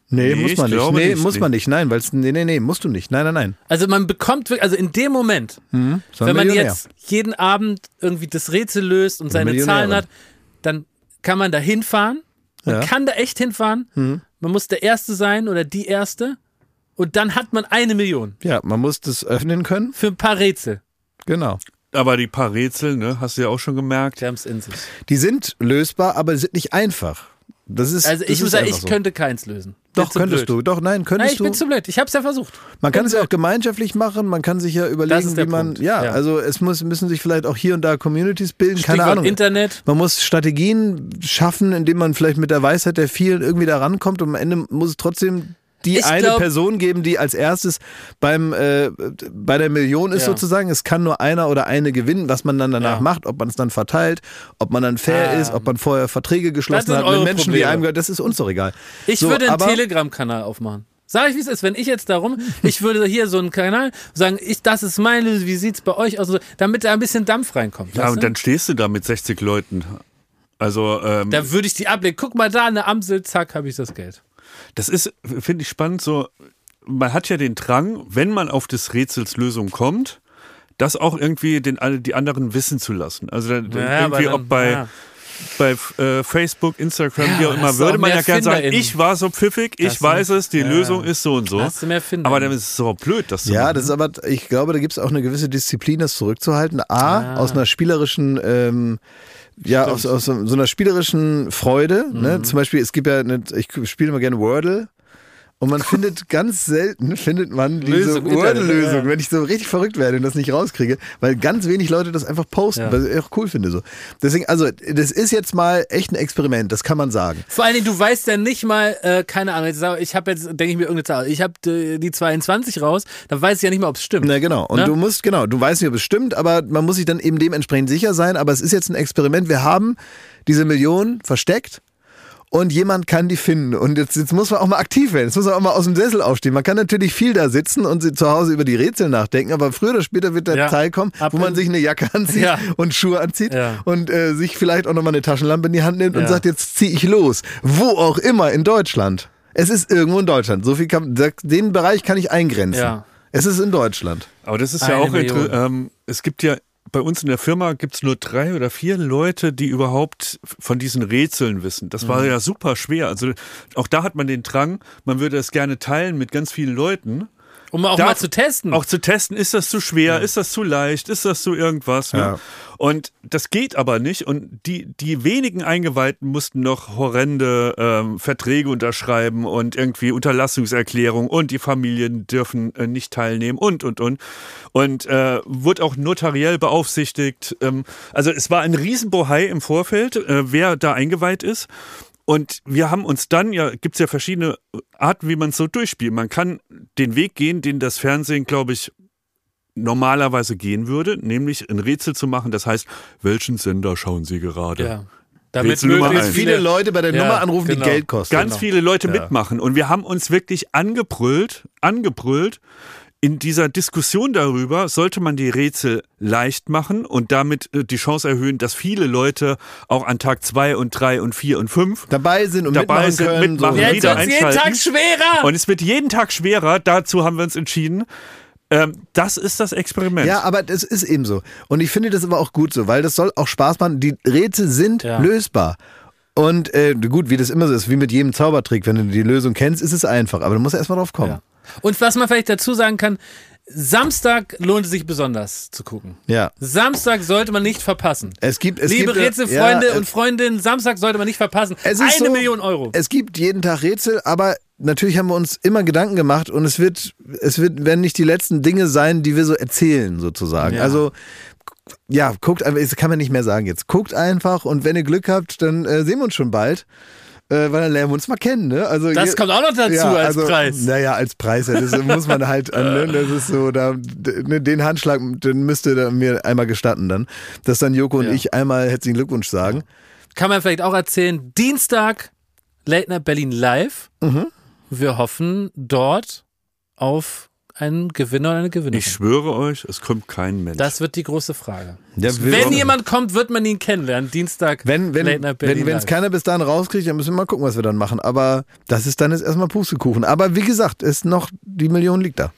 Nee, Nee, muss man nicht. Nee, nicht, muss nee. man nicht. Nein, weil es nee, nee, nee, musst du nicht. Nein, nein, nein. Also man bekommt, wirklich- also in dem Moment, So ein wenn man Millionär. jetzt jeden Abend irgendwie das Rätsel löst und seine. Zahlen hat, dann kann man da hinfahren. Man Ja. kann da echt hinfahren. Man muss der Erste sein oder die Erste. Und dann hat man eine Million Ja, man muss das öffnen können. für ein paar Rätsel. Genau. Aber die paar Rätsel, ne, hast du ja auch schon gemerkt. Die haben es in sich. Die sind lösbar, aber sind nicht einfach. Das ist. Also das ich muss sagen, ich so. könnte keins lösen. Doch, könntest blöd. du. Doch, nein, Nein, könntest ich bin du. zu blöd. Ich habe es ja versucht. Man kann bin es ja auch gemeinschaftlich machen, man kann sich ja überlegen, wie man. Ja, ja. also es muss, müssen sich vielleicht auch hier und da Communities bilden, keine Stichwort Ahnung. Internet. Man muss Strategien schaffen, indem man vielleicht mit der Weisheit der vielen irgendwie da rankommt und am Ende muss es trotzdem die Ich eine glaub- Person geben, die als erstes beim äh, bei der Million ist Ja. sozusagen. Es kann nur einer oder eine gewinnen, was man dann danach Ja. macht, ob man es dann verteilt, ob man dann fair Ah. ist, ob man vorher Verträge geschlossen hat mit eure Menschen, die Probleme. einem gehört. Das ist uns doch egal. Ich So, würde einen Telegram-Kanal aufmachen. Sag ich, wie es ist, wenn ich jetzt darum, ich würde hier so einen Kanal sagen, ich, das ist meine Lösung, wie sieht's bei euch aus, damit da ein bisschen Dampf reinkommt. Ja, und du? dann stehst du da mit 60 Leuten. Also, ähm, da würde ich die ablegen. Guck mal da, eine Amsel, zack, habe ich das Geld. Das ist, finde ich spannend, so, man hat ja den Drang, wenn man auf des Rätsels Lösung kommt, das auch irgendwie den, alle- die anderen wissen zu lassen. Also dann, Ja, irgendwie, dann- ob bei, ja. bei äh, Facebook, Instagram, Ja, wie auch immer, du würde auch man ja gerne sagen, ich war so pfiffig, ich du weiß es, die Ja. Lösung ist so und so. Hast du mehr Finder. Aber dann ist es so blöd, das zu Ja, machen. das ist aber, ich glaube, da gibt es auch eine gewisse Disziplin, das zurückzuhalten. A, aus einer spielerischen, ähm, ja, aus, aus so so einer spielerischen Freude. Ne? Zum Beispiel, es gibt ja, eine, ich spiele immer gerne Wordle. Und man findet ganz selten, findet man diese Lösung, Internet, Urlösung, ja. wenn ich so richtig verrückt werde und das nicht rauskriege, weil ganz wenig Leute das einfach posten, Ja. was ich auch cool finde so. Deswegen, also das ist jetzt mal echt ein Experiment, das kann man sagen. Vor allen Dingen, du weißt ja nicht mal, äh, keine Ahnung, ich habe jetzt, denke ich mir irgendeine Zahl, ich habe äh, die 22 raus, dann weiß ich ja nicht mal, ob es stimmt. Na genau. Und Ne? du musst, genau, du weißt nicht, ob es stimmt, aber man muss sich dann eben dementsprechend sicher sein. Aber es ist jetzt ein Experiment. Wir haben diese Millionen versteckt. Und jemand kann die finden. Und jetzt, jetzt muss man auch mal aktiv werden. Jetzt muss man auch mal aus dem Sessel aufstehen. Man kann natürlich viel da sitzen und sie zu Hause über die Rätsel nachdenken, aber früher oder später wird der Ja. Teil kommen, Ab wo man sich eine Jacke anzieht Ja. und Schuhe anzieht Ja. und äh, sich vielleicht auch nochmal eine Taschenlampe in die Hand nimmt und Ja. sagt, jetzt ziehe ich los. Wo auch immer in Deutschland. Es ist irgendwo in Deutschland. So viel kann, den Bereich kann ich eingrenzen. Ja. Es ist in Deutschland. Aber das ist ja Eine auch Million. interessant. Ähm, es gibt ja bei uns in der Firma gibt es nur drei oder vier Leute, die überhaupt von diesen Rätseln wissen. Das Mhm. war ja super schwer. Also auch da hat man den Drang, man würde es gerne teilen mit ganz vielen Leuten. Um auch Da- mal zu testen. Auch zu testen, ist das zu schwer, ist das zu leicht, ist das zu irgendwas. Ne? Ja. Und das geht aber nicht. Und die, die wenigen Eingeweihten mussten noch horrende ähm, Verträge unterschreiben und irgendwie Unterlassungserklärung und die Familien dürfen äh, nicht teilnehmen und, und, und. Und äh, wurde auch notariell beaufsichtigt. Ähm, also es war ein Riesenbohai im Vorfeld, äh, wer da eingeweiht ist. Und wir haben uns dann, ja, gibt es ja verschiedene Arten, wie man es so durchspielt. Man kann den Weg gehen, den das Fernsehen, glaube ich, normalerweise gehen würde, nämlich ein Rätsel zu machen. Das heißt, welchen Sender schauen Sie gerade? ja. Damit Rätsel möglichst. Viele Leute bei der Ja, Nummer anrufen, genau. die Geld kosten. Ganz viele Leute Ja. mitmachen. Und wir haben uns wirklich angebrüllt, angebrüllt. In dieser Diskussion darüber sollte man die Rätsel leicht machen und damit äh, die Chance erhöhen, dass viele Leute auch an Tag zwei und drei und vier und fünf dabei sind und Dabei mitmachen sind, können. mitmachen, so. Jetzt wieder wird's jeden. Tag schwerer. und es wird jeden Tag schwerer. Dazu haben wir uns entschieden. Ähm, das ist das Experiment. Ja, aber das ist eben so. Und ich finde das aber auch gut so, weil das soll auch Spaß machen. Die Rätsel sind Ja. lösbar. Und äh, gut, wie das immer so ist, wie mit jedem Zaubertrick, wenn du die Lösung kennst, ist es einfach. Aber du musst erst mal drauf kommen. Ja. Und was man vielleicht dazu sagen kann, Samstag lohnt es sich besonders zu gucken. Ja. Samstag sollte man nicht verpassen. Es gibt, es Liebe äh, Rätselfreunde ja, und Freundinnen, Samstag sollte man nicht verpassen. Es Eine so, Million Euro. Es gibt jeden Tag Rätsel, aber natürlich haben wir uns immer Gedanken gemacht und es wird, es wird, werden nicht die letzten Dinge sein, die wir so erzählen, sozusagen. Ja. Also, ja, guckt einfach, das kann man nicht mehr sagen jetzt. Guckt einfach und wenn ihr Glück habt, dann äh, sehen wir uns schon bald. Äh, weil dann lernen wir uns mal kennen, ne? Also Das ihr- kommt auch noch dazu als Preis. Naja, als Preis. Ja, das muss man halt ne? Das ist so, da, d- den Handschlag, den müsste ihr mir einmal gestatten dann, dass dann Joko und Ja. ich einmal herzlichen Glückwunsch sagen. Kann man vielleicht auch erzählen, Dienstag Late Night Berlin live. Mhm. Wir hoffen dort auf einen Gewinner oder eine Gewinnerin. Ich schwöre euch, es kommt kein Mensch. Das wird die große Frage. Ja, Wenn jemand kommt, wird man ihn kennenlernen. Dienstag Wenn wenn Late Night Berlin wenn wenn es keiner bis dahin rauskriegt, dann müssen wir mal gucken, was wir dann machen. Aber das ist dann jetzt erstmal Pustekuchen. Aber wie gesagt, ist noch die Million liegt da.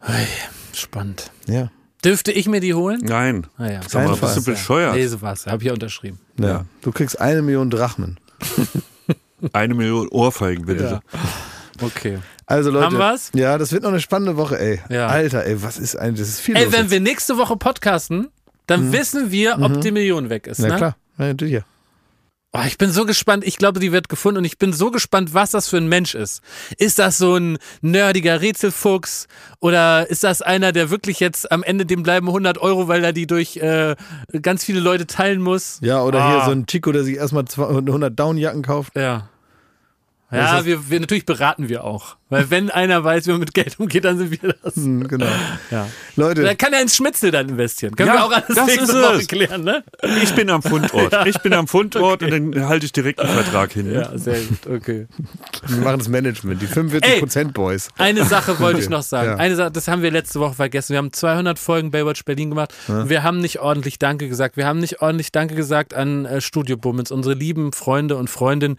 Ei, Spannend. Ja. Dürfte ich mir die holen? Nein. Naja, Sag mal, bist du bescheuert? Nee, so war's. Hab ich ja unterschrieben. ja. Du kriegst eine Million Drachmen. Eine Million Ohrfeigen, bitte. Okay. Also Leute, Haben wir's? ja, das wird noch eine spannende Woche, ey. Ja. Alter, ey, was ist eigentlich, das ist viel Ey, wenn jetzt. wir nächste Woche podcasten, dann wissen wir, ob die Million weg ist. Na ne? klar, ja, natürlich. Oh, ich bin so gespannt. Ich glaube, die wird gefunden und ich bin so gespannt, was das für ein Mensch ist. Ist das so ein nerdiger Rätselfuchs oder ist das einer, der wirklich jetzt am Ende dem bleiben 100 Euro, weil er die durch äh, ganz viele Leute teilen muss? Ja, oder Ah. hier so ein Chico, der sich erstmal 200 Downjacken kauft. Ja. Ja, wir, wir natürlich beraten wir auch. Weil wenn einer weiß, wie man mit Geld umgeht, dann sind wir das. Hm, genau. Ja. Leute, Da kann er ins Schmitzel dann investieren. Können Ja, wir auch alles das nächste Woche klären, ne? Ich bin am Fundort. Ich bin am Fundort und dann halte ich direkt einen Vertrag hin. ne? Ja, sehr gut, okay. wir machen das Management, die 45% Boys. Eine Sache wollte ich noch sagen. Ja. Eine Sache, das haben wir letzte Woche vergessen. Wir haben 200 Folgen Baywatch Berlin gemacht. Und wir haben nicht ordentlich Danke gesagt. Wir haben nicht ordentlich Danke gesagt an äh, Studio Bummens, unsere lieben Freunde und Freundinnen,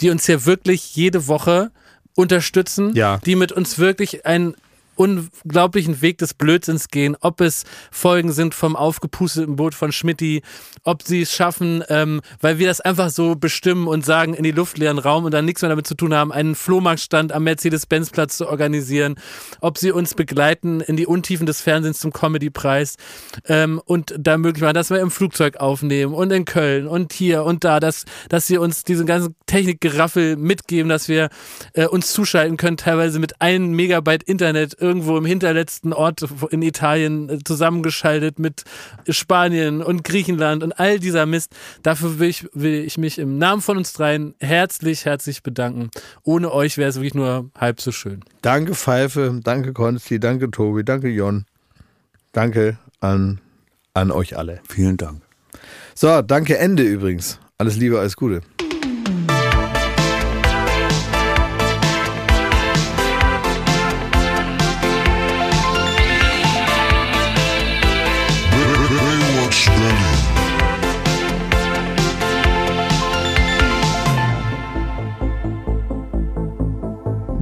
die uns hier wirklich jede Woche unterstützen, Ja. die mit uns wirklich ein unglaublichen Weg des Blödsinns gehen, ob es Folgen sind vom aufgepusteten Boot von Schmidti, ob sie es schaffen, ähm, weil wir das einfach so bestimmen und sagen, in die luftleeren Raum und dann nichts mehr damit zu tun haben, einen Flohmarktstand am Mercedes-Benz-Platz zu organisieren, ob sie uns begleiten in die Untiefen des Fernsehens zum Comedy-Preis ähm, und da möglich machen, dass wir im Flugzeug aufnehmen und in Köln und hier und da, dass, dass sie uns diesen ganzen Technikgeraffel mitgeben, dass wir äh, uns zuschalten können, teilweise mit einem Megabyte Internet irgendwo im hinterletzten Ort in Italien äh, zusammengeschaltet mit Spanien und Griechenland und all dieser Mist. Dafür will ich, will ich mich im Namen von uns dreien herzlich, herzlich bedanken. Ohne euch wäre es wirklich nur halb so schön. Danke Pfeife, danke Konsti, danke Tobi, danke Jon. Danke an, an euch alle. Vielen Dank. So, danke Ende übrigens. Alles Liebe, alles Gute.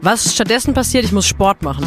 Was stattdessen passiert, ich muss Sport machen.